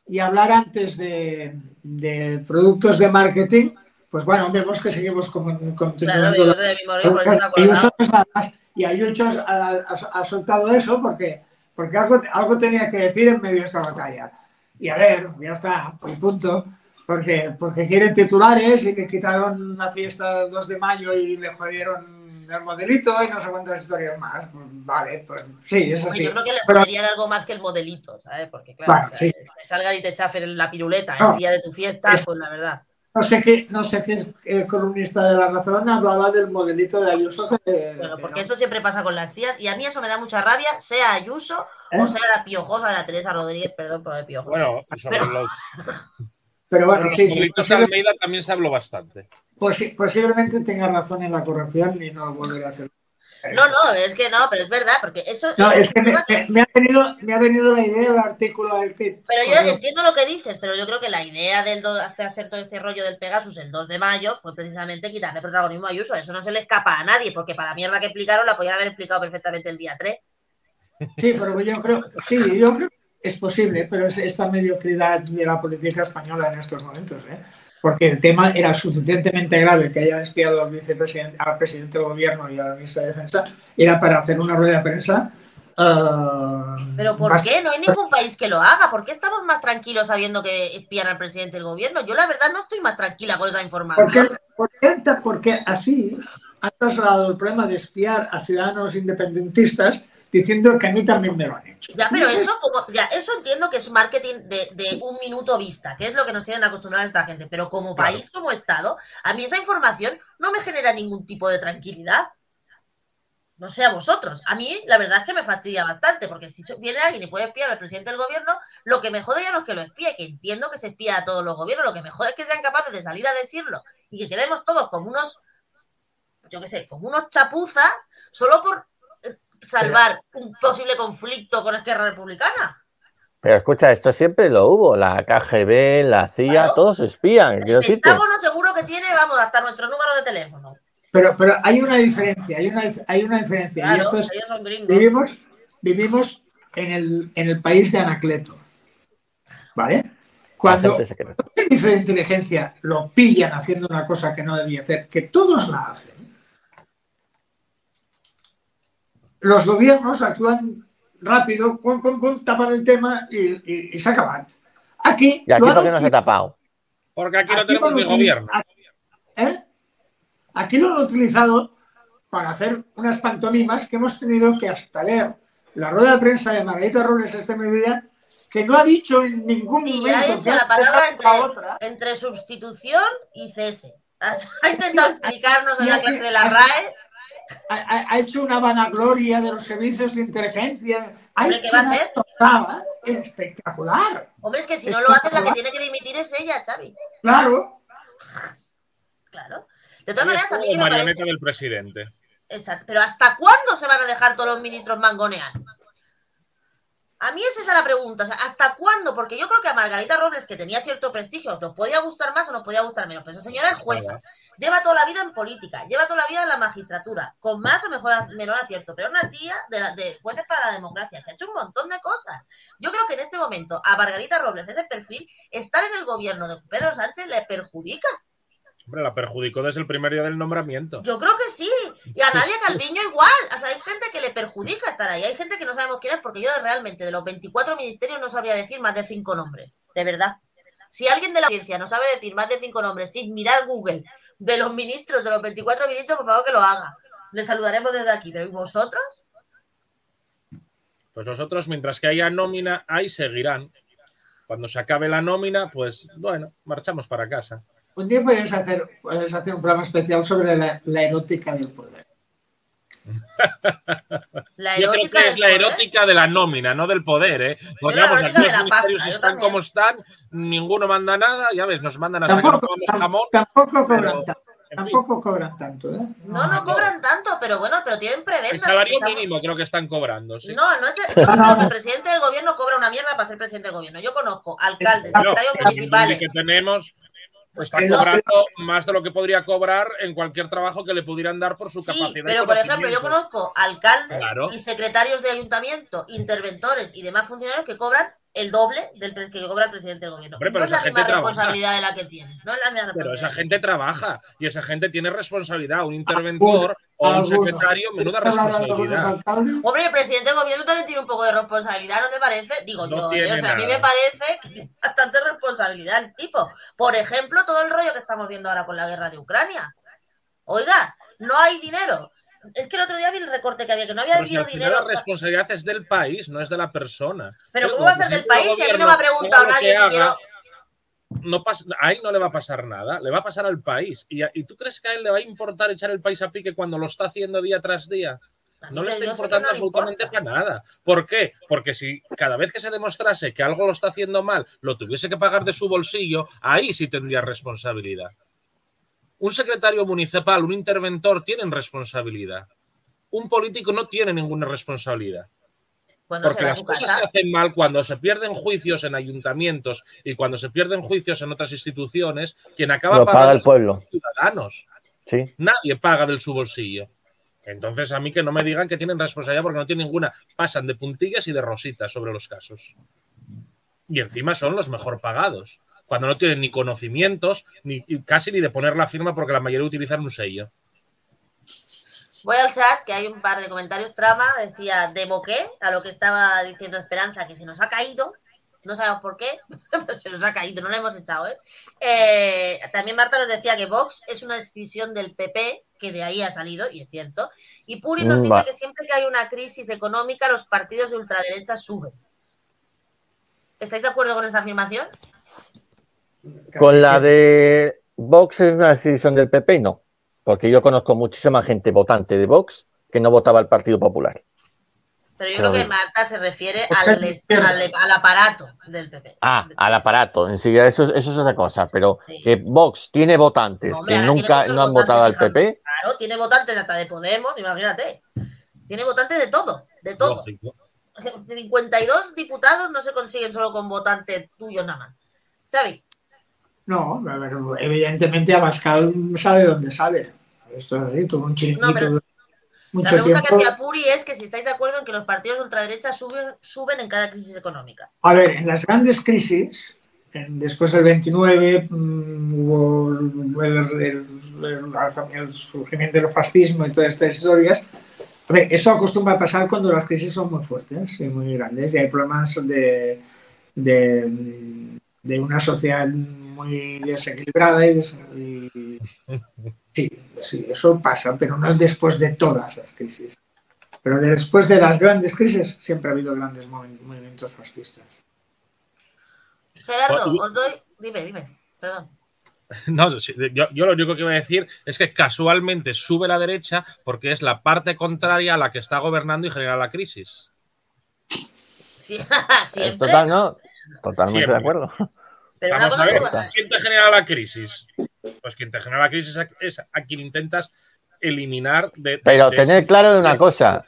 y hablar antes de, de productos de marketing, pues bueno, vemos que seguimos Claro, continuando. la- por Ayuso es nada más. Y Ayuso ha, ha- ha soltado eso porque, porque algo, algo tenía que decir en medio de esta batalla. Y a ver, ya está, y punto. Porque, porque quieren titulares y le quitaron la fiesta del 2 de mayo y le jodieron el modelito y no sé cuántas historias más. Pues, vale, pues sí, es así. Yo creo que le Pero- joderían algo más que el modelito, ¿sabes? Porque claro, Bueno, o sea, sí. que salgan y te chafen la piruleta No. el día de tu fiesta, Es- pues la verdad. No sé qué, no sé qué el columnista de la razón hablaba del modelito de Ayuso. Que, Bueno, que porque no. eso siempre pasa con las tías y a mí eso me da mucha rabia, sea Ayuso ¿Eh? o sea la piojosa de la Teresa Rodríguez, perdón por de piojosa. Bueno, sobre los, Pero bueno, los sí, sí, posible- Almeida también se habló bastante. posi- posiblemente tenga razón en la corrección y no volveré a hacer. No, no, es que no, pero es verdad, porque eso. No, eso es que me, ha venido, me ha venido la idea del artículo del que. Pero yo entiendo lo que dices, pero yo creo que la idea del do- de hacer todo este rollo del Pegasus el 2 de mayo fue precisamente quitarle protagonismo a Ayuso. Eso no se le escapa a nadie, porque para la mierda que explicaron la podían haber explicado perfectamente el día 3. Sí, pero yo creo, sí, yo creo es posible, pero es esta mediocridad de la política española en estos momentos, ¿eh? Porque el tema era suficientemente grave que hayan espiado al vicepresidente, al presidente del gobierno y al ministro de Defensa, era para hacer una rueda de prensa. eh, Pero ¿por más- qué? No hay ningún país que lo haga. ¿Por qué estamos más tranquilos sabiendo que espían al presidente del gobierno? Yo la verdad no estoy más tranquila con esa información. Porque, porque, porque así ha trasladado el problema de espiar a ciudadanos independentistas diciendo que a mí también me lo han hecho. Ya, pero eso como, ya, eso entiendo que es marketing de, de un minuto vista, que es lo que nos tienen acostumbrados esta gente. Pero como Claro. país, como Estado, a mí esa información no me genera ningún tipo de tranquilidad. No sé a vosotros. A mí, la verdad es que me fastidia bastante, porque si viene alguien y puede espiar al presidente del gobierno, lo que me jode ya no es que lo espíe, que entiendo que se espía a todos los gobiernos, lo que me jode es que sean capaces de salir a decirlo y que quedemos todos como unos, yo qué sé, como unos chapuzas, solo por salvar un posible conflicto con Esquerra Republicana. Pero escucha, esto siempre lo hubo. La KGB, la CIA, Claro. todos espían. El. Pentágono seguro que tiene, vamos, hasta nuestro número de teléfono. Pero, pero hay una diferencia, hay una, hay una diferencia. y esto es ellos son gringos. vivimos, vivimos en, el, en el país de Anacleto. ¿Vale? Cuando los servicios de inteligencia lo pillan haciendo una cosa que no debía hacer, que todos la hacen, los gobiernos actúan rápido, pum, pum, pum, tapan el tema y, y, y se acaban. Aquí, ¿Y aquí lo han por qué no se ha tapado? Porque aquí no tenemos lo ni gobierno. ¿eh? Aquí lo han utilizado para hacer unas pantomimas que hemos tenido que hasta leer la rueda de prensa de Margarita Robles este mediodía, que no ha dicho en ningún Sí, momento ha ha la palabra entre, otra. entre sustitución y cese. Ha intentado explicarnos en la clase de la RAE. Ha, hecho una vanagloria de los servicios de inteligencia. Ha Hombre, ¿qué va a hacer? tocada espectacular. Hombre, es que si no lo hace, la que tiene que dimitir es ella, Xavi. Claro. Claro. De todas maneras, a mí que me marioneta parece. del presidente. Exacto. Pero ¿hasta cuándo se van a dejar todos los ministros mangonear? A mí es esa la pregunta. O sea, ¿hasta cuándo? Porque yo creo que a Margarita Robles, que tenía cierto prestigio, nos podía gustar más o nos podía gustar menos. Pero esa señora es jueza. Lleva toda la vida en política, lleva toda la vida en la magistratura, con más o mejor, menor acierto. Pero una tía de, la- de jueces para la democracia, que ha hecho un montón de cosas. Yo creo que en este momento a Margarita Robles, ese perfil, estar en el gobierno de Pedro Sánchez le perjudica. Hombre, la perjudicó desde el primer día del nombramiento. Yo creo que sí. Y a Nadia Calviño igual. O sea, hay gente que le perjudica estar ahí. Hay gente que no sabemos quién es, porque yo realmente de los 24 ministerios no sabría decir más de cinco nombres. De verdad. Si alguien de la ciencia no sabe decir más de cinco nombres sin mirar Google de los ministros, de los 24 ministros, por favor que lo haga. Le saludaremos desde aquí. Pero ¿y vosotros? Pues nosotros, mientras que haya nómina, ahí seguirán. Cuando se acabe la nómina, pues bueno, marchamos para casa. Un día puedes hacer, puedes hacer un programa especial sobre la, la erótica del poder. La Yo creo erótica que es la poder. erótica de la nómina, no del poder, ¿eh? Porque vamos, aquí los ministerios pasta, están como están, ninguno manda nada, ya ves, nos mandan hasta Tampoco, que no tam- jamón. tampoco cobran pero, tanto. en fin. Tampoco cobran tanto, ¿eh? No, no cobran tanto, pero bueno, pero tienen El prebenda. salario mínimo creo que están cobrando, sí. No, no es el, yo creo que el presidente del gobierno cobra una mierda para ser presidente del gobierno. Yo conozco alcaldes, No, secretarios el municipales. que tenemos está El- cobrando más de lo que podría cobrar en cualquier trabajo que le pudieran dar por su Sí, capacidad. pero por ejemplo, yo conozco alcaldes Claro. y secretarios de ayuntamiento, interventores y demás funcionarios que cobran el doble del que cobra el presidente del gobierno. Hombre, no es la misma trabaja. responsabilidad de la que tiene. No es la misma Pero esa gente trabaja y esa gente tiene responsabilidad. Un interventor o un secretario, menuda ¿Quieres hablar de algunos responsabilidad. Hombre, el presidente del gobierno también tiene un poco de responsabilidad, ¿no te parece? Digo No yo, tiene ¿eh? o sea, a mí me parece que tiene bastante responsabilidad el tipo. Por ejemplo, todo el rollo que estamos viendo ahora con la guerra de Ucrania. Oiga, no hay dinero. Es que el otro día vi el recorte que había, que no había si habido dinero. la responsabilidad es del país, no es de la persona. Pero Es ¿cómo va a ser del el país si a mí no me ha preguntado nadie si haga, quiero... no pasa, a él no le va a pasar nada, le va a pasar al país. ¿Y, a- y tú crees que a él le va a importar echar el país a pique cuando lo está haciendo día tras día? No le está importando no le absolutamente importa. para nada. ¿Por qué? Porque si cada vez que se demostrase que algo lo está haciendo mal, lo tuviese que pagar de su bolsillo, ahí sí tendría responsabilidad. Un secretario municipal, un interventor, tienen responsabilidad. un político no tiene ninguna responsabilidad. Cuando se Porque va a las su cosas casa. se hacen mal cuando se pierden juicios en ayuntamientos y cuando se pierden juicios en otras instituciones, quien acaba Lo paga pagando el pueblo. son los ciudadanos. Sí. Nadie paga del su bolsillo. Entonces, a mí que no me digan que tienen responsabilidad porque no tienen ninguna. Pasan de puntillas y de rositas sobre los casos. Y encima son los mejor pagados. Cuando no tienen ni conocimientos, ni casi ni de poner la firma porque la mayoría utilizan un sello. Voy al chat, que hay un par de comentarios. Trama decía de boqué a lo que estaba diciendo Esperanza, que se nos ha caído. No sabemos por qué, pero se nos ha caído, no lo hemos echado, ¿eh? Eh, También Marta nos decía que Vox es una decisión del PP, que de ahí ha salido, y es cierto. Y Puri nos Mm, dice que siempre que hay una crisis económica, los partidos de ultraderecha suben. ¿Estáis de acuerdo con esta afirmación? Con la de Vox es una decisión del PP, no. Porque yo conozco muchísima gente votante de Vox que no votaba al Partido Popular. Pero yo creo que Marta se refiere al, aparato del PP. Ah, al aparato. Enseguida, eso, eso es otra cosa. Pero Sí. que Vox tiene votantes Hombre, que nunca no han votado al PP. Claro, tiene votantes hasta de Podemos, imagínate. Tiene votantes de todo, de todo. Lógico. 52 diputados no se consiguen solo con votantes tuyos nada más. Xavi, No, a ver, evidentemente Abascal sabe dónde sale. Esto es así, tuvo un chiringuito No, pero durante la pregunta que hacía Puri es que si estáis de acuerdo en que los partidos de ultraderecha suben, suben en cada crisis económica. A ver, en las grandes crisis, en- después del 29 mm, hubo el, el- el alza- el surgimiento del fascismo y todas estas historias. A ver, eso acostumbra a pasar cuando las crisis son muy fuertes y muy grandes y hay problemas de, de, de una sociedad muy desequilibrada y, des- y- sí, sí, eso pasa, pero no después de todas las crisis. Pero después de las grandes crisis siempre ha habido grandes movi- movimientos fascistas. Gerardo, os doy. Dime, dime, perdón. No, yo, yo lo único que voy a decir es que casualmente sube la derecha porque es la parte contraria a la que está gobernando y genera la crisis. Sí, total, ¿no? Totalmente Siempre. de acuerdo. pero una Vamos a cosa ver, ¿quién te genera la crisis? Pues quien te genera la crisis es a quien intentas eliminar de. Pero de- tener claro de una cosa.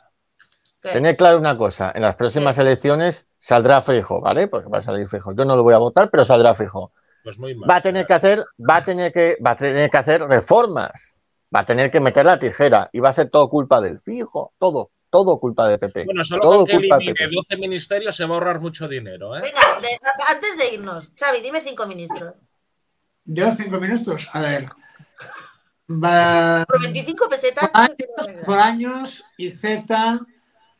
¿qué? Tener claro una cosa. En las próximas elecciones saldrá Fijo, ¿vale? Porque va a salir Fijo. Yo no lo voy a votar, pero saldrá Fijo. Pues muy mal. Va a tener que hacer, va a tener que, va a tener que hacer reformas. Va a tener que meter la tijera. Y va a ser todo culpa del Fijo. Todo, todo culpa de PP. Bueno, solo todo con que culpa elimine PP. 12 ministerios se va a ahorrar mucho dinero, ¿eh? Venga, de- antes de irnos, Xavi, dime cinco ministros. Yo cinco minutos. A ver. Va Por 25 pesetas. Ah, por años y Z.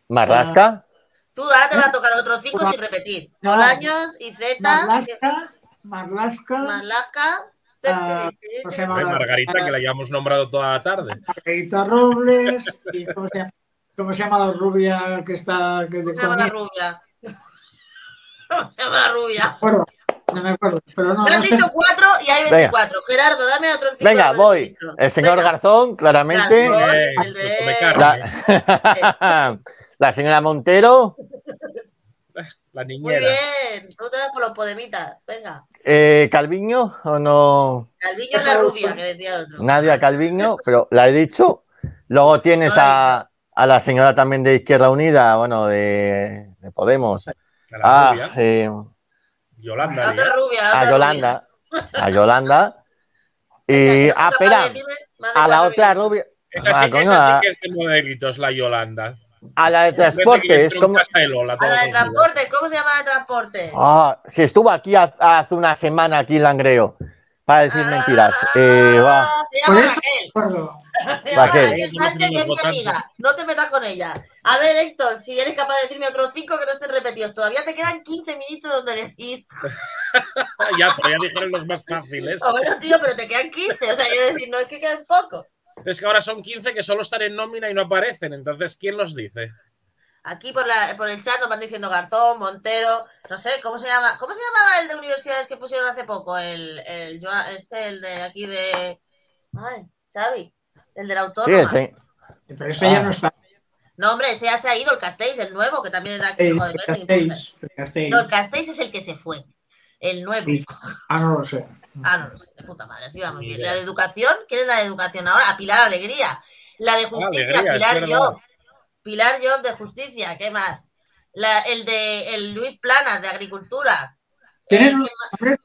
Marrasca. Tú ahora te va a tocar otros cinco sin repetir. No. Bolaños, Izeta, Marlaska. Marlaska. Marlaska. Ah, ¿cómo se llama? Hombre, Margarita, que la hayamos nombrado toda la tarde. Margarita Robles. Y ¿cómo, se llama? ¿Cómo se llama la rubia que está. Que ¿Cómo se llama la rubia? ¿Cómo se llama la rubia? No me acuerdo, no me acuerdo. Pero no, Me no has sé. dicho cuatro y hay Venga. 24. Gerardo, dame otros cinco. Venga, voy. El señor Venga. Garzón, claramente. Garzón. Eh, el de- La, la señora Montero. la Muy niñera. bien. Tú te vas por los podemitas. Venga. Eh, Calviño o no. Calviño es la rubia, que decía el otro. Nadia Calviño, pero la he dicho. Luego tienes a, a la señora también de Izquierda Unida, bueno, de, de Podemos. La Ah, rubia, eh, Yolanda. La otra rubia. La a otra Yolanda. A Yolanda. rubia. Y, Que no soy ah, espera, a la otra rubia. Esa, Ah, sí, coño, esa a- sí que es de modelitos, la Yolanda. A la de transportes, como... como. Lola, A la de transporte, ¿cómo se llama la de transporte? Ah, si estuvo aquí ha- hace una semana aquí en Langreo para decir mentiras. Eh, va. Ah, Se llama Raquel. acuerdo. Se llama Raquel. Raquel Sánchez y es mi amiga. No te metas con ella. A ver, Héctor, si eres capaz de decirme otros cinco que no estén repetidos. Todavía te quedan 15 ministros donde elegir. ya, pero ya dijeron los más fáciles. Ah, bueno, tío, pero te quedan 15. O sea, quiero decir, no es que queden pocos. Es que ahora son 15 que solo están en nómina y no aparecen. Entonces, ¿quién los dice? Aquí por, la, por el chat nos van diciendo Garzón, Montero, no sé, ¿cómo se llama? ¿Cómo se llamaba el de universidades que pusieron hace poco? El, el este, el de aquí de. Ay, Xavi, el de la Sí, sí. Pero eso ya Ah. no está. No, hombre, ese ya se ha ido, el Castells, el nuevo, que también es de aquí, El joder, no importa. Castells, el Castells. No, el Castells es el que se fue. El nuevo. Sí. Ah, no lo sé. Ah, no lo sé, de puta madre, así vamos bien. La de educación, ¿quién es la de educación ahora? A Pilar Alegría. La de justicia, Alegría, Pilar verdad. yo. Pilar John de Justicia, ¿qué más? La, el de el Luis Planas de Agricultura. Tienen, eh, tienen nombres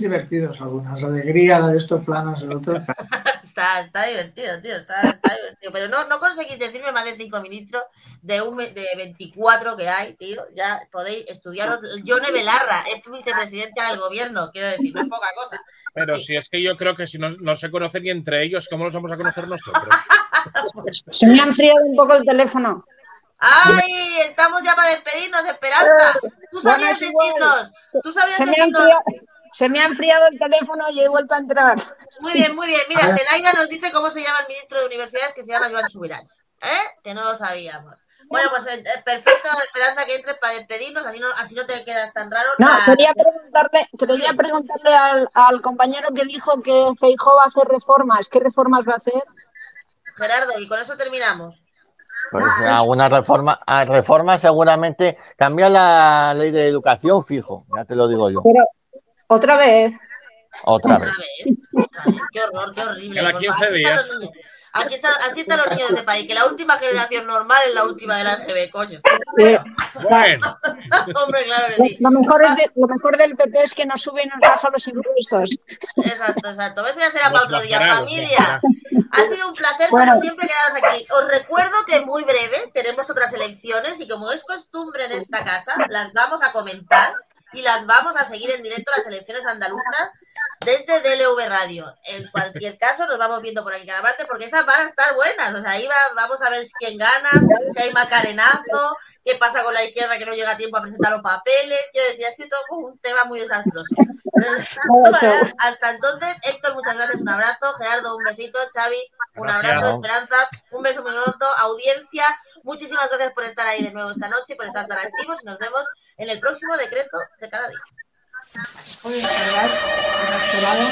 divertidos algunos. Alegría de estos planos, el otro está. está, está divertido, tío. Está, está divertido. Pero no, no conseguís decirme más de 5 ministros de, un, de 24 que hay, tío. Ya podéis estudiaros. Johnny Belarra es vicepresidente del gobierno, quiero decir, no es poca cosa. Pero sí. si es que yo creo que si no, no se conocen ni entre ellos, ¿cómo los vamos a conocer nosotros? Se me ha enfriado un poco el teléfono. ¡Ay! Estamos ya para despedirnos, Esperanza. Tú sabías decirnos. Tú sabías Se decirnos. se me ha enfriado el teléfono y he vuelto a entrar. Muy bien, muy bien. Mira, Zenaida nos dice cómo se llama el ministro de Universidades que se llama Joan Subirats. ¿Eh? Que no lo sabíamos. Bueno, pues eh, perfecto, Esperanza, que entres para despedirnos, así no, así no te quedas tan raro. No, Ah, quería preguntarle, quería preguntarle al, al compañero que dijo que Feijóo va a hacer reformas. ¿Qué reformas va a hacer? Gerardo, y con eso terminamos. Pues alguna reforma, a reforma seguramente cambia la ley de educación, fijo, ya te lo digo yo. Pero, otra vez. Otra vez. Otra vez. Qué horror, qué horrible. Cada por 15 favor, así están días. Aquí están, así están los niños de este país, que la última generación normal es la última de la GB, coño. Eh, Bueno, Hombre, claro que sí. lo mejor es de- lo mejor del PP es que nos sube y nos baja los impuestos. Exacto, exacto. Eso ya será para otro día. Familia, ha sido un placer, Bueno. como siempre, quedaros aquí. Os recuerdo que muy breve tenemos otras elecciones y como es costumbre en esta casa, las vamos a comentar y las vamos a seguir en directo las elecciones andaluzas desde DLV Radio. En cualquier caso, nos vamos viendo por aquí cada parte porque esas van a estar buenas. O sea, ahí va- vamos a ver quién gana, si hay macarenazo, qué pasa con la izquierda que no llega a tiempo a presentar los papeles. Yo decía, ha sido todo un tema muy desastroso. Hasta entonces, Héctor, muchas gracias, un abrazo. Gerardo, un besito. Xavi, un Gracias. abrazo. Esperanza, un beso muy pronto. Audiencia, muchísimas gracias por estar ahí de nuevo esta noche, por estar tan activos y nos vemos en el próximo decreto de cada día. Oye, ¿verdad? ¿Has esperado?